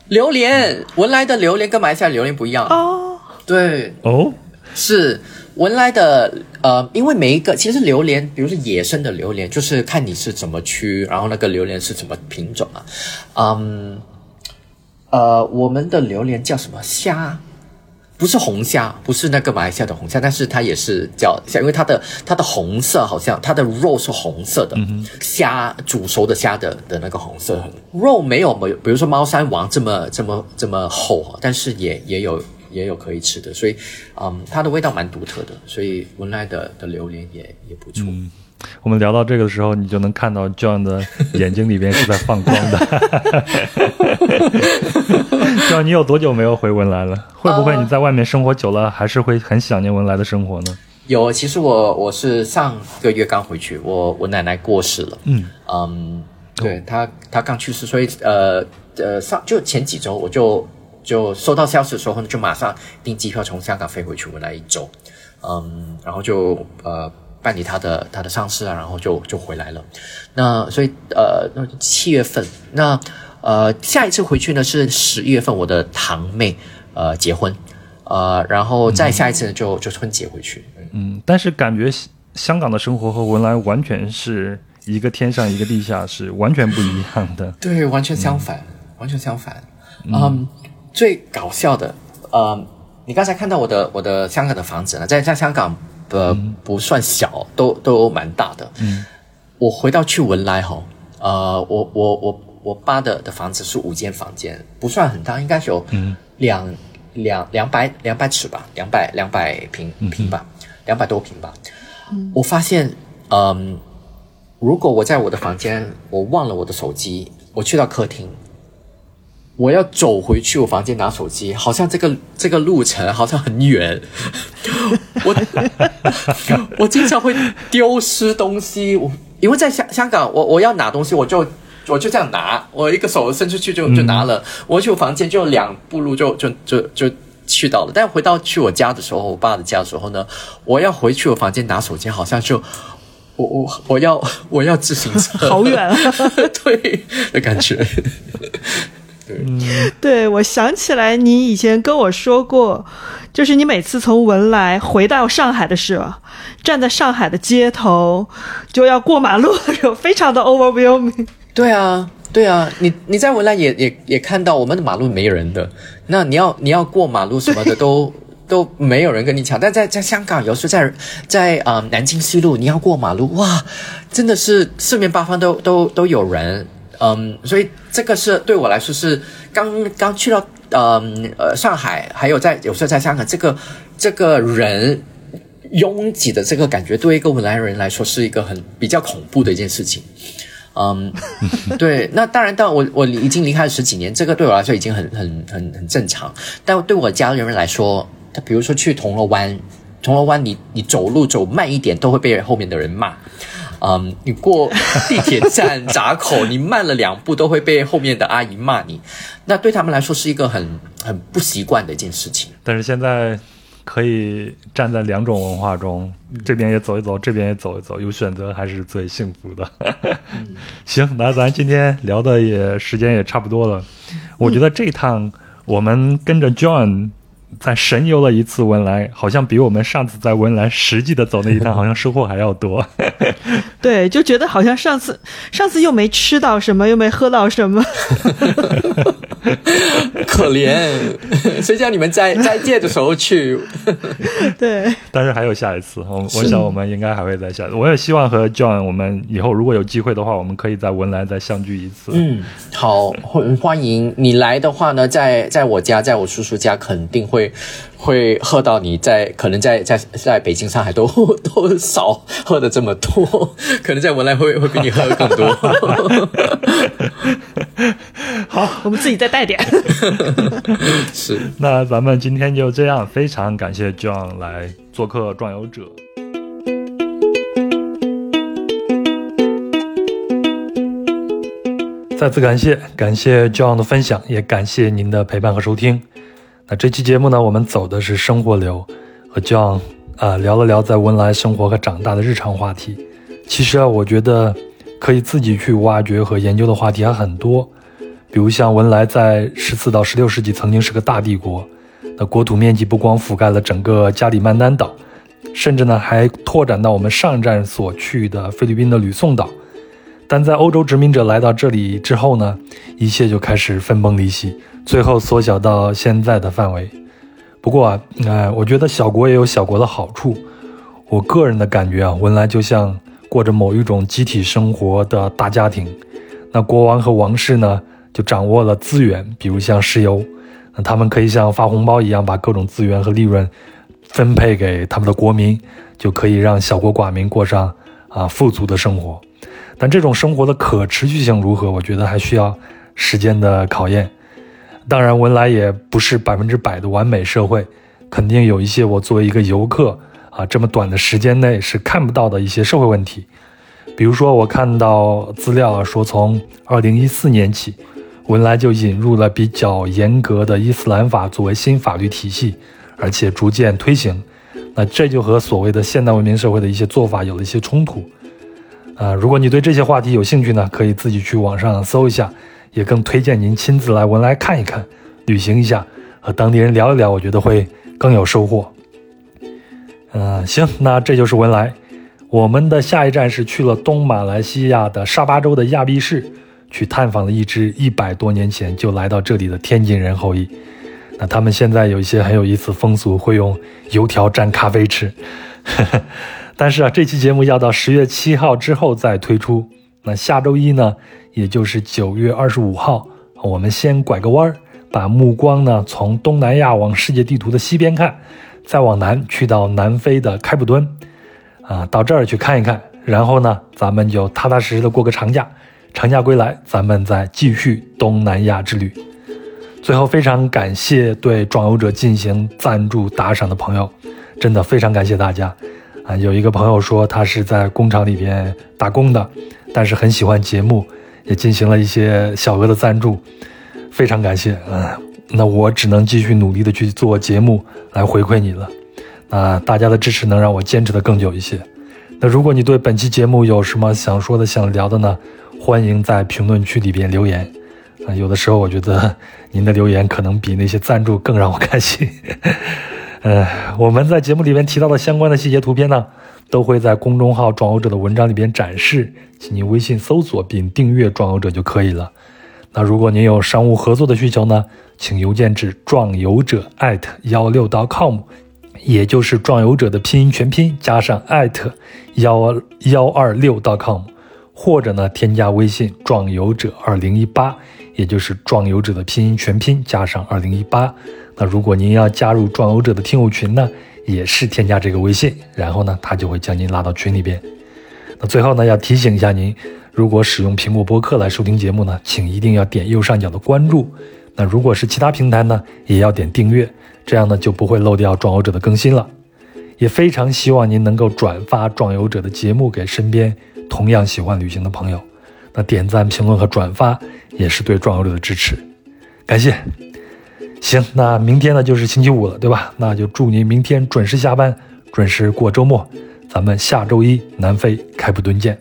榴莲，文莱的榴莲跟马来西亚榴莲不一样。哦，对，哦，是文莱的，呃，因为每一个其实榴莲，比如说野生的榴莲，就是看你是怎么区，然后那个榴莲是什么品种啊，嗯，呃，我们的榴莲叫什么？虾？不是红虾，不是那个马来西亚的红虾，但是它也是叫虾，因为它的它的红色好像它的肉是红色的，虾煮熟的虾的的那个红色肉没有没有，比如说猫山王这么这么这么厚，但是也也有也有可以吃的，所以嗯，它的味道蛮独特的，所以文莱的的榴莲也也不错。我们聊到这个的时候，你就能看到 John 的眼睛里边是在放光的。John，你有多久没有回文莱了？会不会你在外面生活久了，还是会很想念文莱的生活呢？有，其实我我是上个月刚回去，我我奶奶过世了，嗯嗯，对她她刚去世，所以呃呃上就前几周我就就收到消息的时候呢，就马上订机票从香港飞回去文莱一周，嗯，然后就呃办理他的他的上市啊，然后就就回来了。那所以呃那七月份，那呃下一次回去呢是十一月份，我的堂妹呃结婚，呃然后再下一次呢就就春节回去，嗯嗯，但是感觉香港的生活和文莱完全是一个天上一个地下，是完全不一样的。对，完全相反，完全相反。嗯，最搞笑的，呃，你刚才看到我的我的香港的房子呢，在在香港呃、不算小，都都蛮大的。嗯，我回到去文莱吼，呃，我我我我爸的的房子是五间房间，不算很大，应该是有两、两两百两百尺吧，两百两百平平吧，两百多平吧。我发现，嗯，如果我在我的房间，我忘了我的手机，我去到客厅，我要走回去我房间拿手机，好像这个这个路程好像很远。我 我经常会丢失东西，我因为在香香港，我我要拿东西，我就我就这样拿，我一个手伸出去就就拿了，我去我房间就两步路就就就就去到了。但回到去我家的时候，我爸的家的时候呢，我要回去我房间拿手机，好像就我我我要我要自行车，好远啊！对的感觉。对，我想起来你以前跟我说过，就是你每次从文莱回到上海的时候，站在上海的街头就要过马路的时候，非常的 overwhelming。对啊，对啊，你你在文莱也也也看到我们的马路没人的，那你要你要过马路什么的都 都没有人跟你抢，但在在香港，有时候在在啊、呃南京西路，你要过马路，哇，真的是四面八方都都都有人，嗯，所以这个是对我来说是刚刚去到嗯呃上海，还有在有时候在香港，这个这个人拥挤的这个感觉，对一个文莱人来说是一个很比较恐怖的一件事情。嗯，对，那当然，到我我已经离开了十几年，这个对我来说已经很很很很正常。但对我家人来说，他比如说去铜锣湾，铜锣湾你你走路走慢一点都会被后面的人骂。嗯，你过地铁站闸口，你慢了两步都会被后面的阿姨骂你。那对他们来说是一个很很不习惯的一件事情。但是现在可以站在两种文化中，这边也走一走，这边也走一走，有选择还是最幸福的。行，那咱今天聊的也时间也差不多了，我觉得这趟我们跟着 John。在神游了一次文莱，好像比我们上次在文莱实际的走那一趟，好像收获还要多。对，就觉得好像上次上次又没吃到什么，又没喝到什么。可怜，谁叫你们在斋戒的时候去？对，但是还有下一次，我我想我们应该还会再下。我也希望和 John，我们以后如果有机会的话，我们可以在文莱再相聚一次。嗯，好，欢欢迎你来的话呢，在在我家，在我叔叔家，肯定会。会喝到你在可能在在在北京上海都都少喝的这么多，可能在文莱会会比你喝的更多。好，我们自己再带点。是，那咱们今天就这样，非常感谢 John 来做客壮游者。再次感谢，感谢 John 的分享，也感谢您的陪伴和收听。那这期节目呢，我们走的是生活流，和 John 啊聊了聊在文莱生活和长大的日常话题。其实啊，我觉得可以自己去挖掘和研究的话题还很多，比如像文莱在十四到十六世纪曾经是个大帝国，那国土面积不光覆盖了整个加里曼丹岛，甚至呢还拓展到我们上站所去的菲律宾的吕宋岛。但在欧洲殖民者来到这里之后呢，一切就开始分崩离析。最后缩小到现在的范围。不过啊，哎，我觉得小国也有小国的好处。我个人的感觉啊，文莱就像过着某一种集体生活的大家庭。那国王和王室呢，就掌握了资源，比如像石油，那他们可以像发红包一样，把各种资源和利润分配给他们的国民，就可以让小国寡民过上啊富足的生活。但这种生活的可持续性如何？我觉得还需要时间的考验。当然，文莱也不是百分之百的完美社会，肯定有一些我作为一个游客啊，这么短的时间内是看不到的一些社会问题。比如说，我看到资料说，从二零一四年起，文莱就引入了比较严格的伊斯兰法作为新法律体系，而且逐渐推行。那这就和所谓的现代文明社会的一些做法有了一些冲突。啊，如果你对这些话题有兴趣呢，可以自己去网上搜一下。也更推荐您亲自来文莱看一看，旅行一下，和当地人聊一聊，我觉得会更有收获。嗯，行，那这就是文莱。我们的下一站是去了东马来西亚的沙巴州的亚庇市，去探访了一支一百多年前就来到这里的天津人后裔。那他们现在有一些很有意思风俗，会用油条蘸咖啡吃。但是啊，这期节目要到十月七号之后再推出。那下周一呢？也就是九月二十五号，我们先拐个弯儿，把目光呢从东南亚往世界地图的西边看，再往南去到南非的开普敦，啊，到这儿去看一看，然后呢，咱们就踏踏实实的过个长假，长假归来，咱们再继续东南亚之旅。最后，非常感谢对壮游者进行赞助打赏的朋友，真的非常感谢大家。啊，有一个朋友说他是在工厂里边打工的，但是很喜欢节目。也进行了一些小额的赞助，非常感谢。嗯，那我只能继续努力的去做节目来回馈你了。那大家的支持能让我坚持的更久一些。那如果你对本期节目有什么想说的、想聊的呢？欢迎在评论区里边留言。啊，有的时候我觉得您的留言可能比那些赞助更让我开心。呃，我们在节目里面提到的相关的细节图片呢？都会在公众号“壮游者”的文章里边展示，请您微信搜索并订阅“壮游者”就可以了。那如果您有商务合作的需求呢，请邮件至壮游者艾特幺六 .com，也就是壮游者的拼音全拼加上艾特幺幺二六 .com，或者呢添加微信“壮游者二零一八”，也就是“壮游者”的拼音全拼加上二零一八。那如果您要加入“壮游者”的听友群呢，也是添加这个微信，然后呢他就会将您拉到群里边。那最后呢要提醒一下您，如果使用苹果播客来收听节目呢，请一定要点右上角的关注。那如果是其他平台呢，也要点订阅，这样呢就不会漏掉壮游者的更新了。也非常希望您能够转发壮游者的节目给身边同样喜欢旅行的朋友。那点赞、评论和转发也是对壮游者的支持，感谢。行，那明天呢就是星期五了，对吧？那就祝您明天准时下班，准时过周末。咱们下周一南非开普敦见。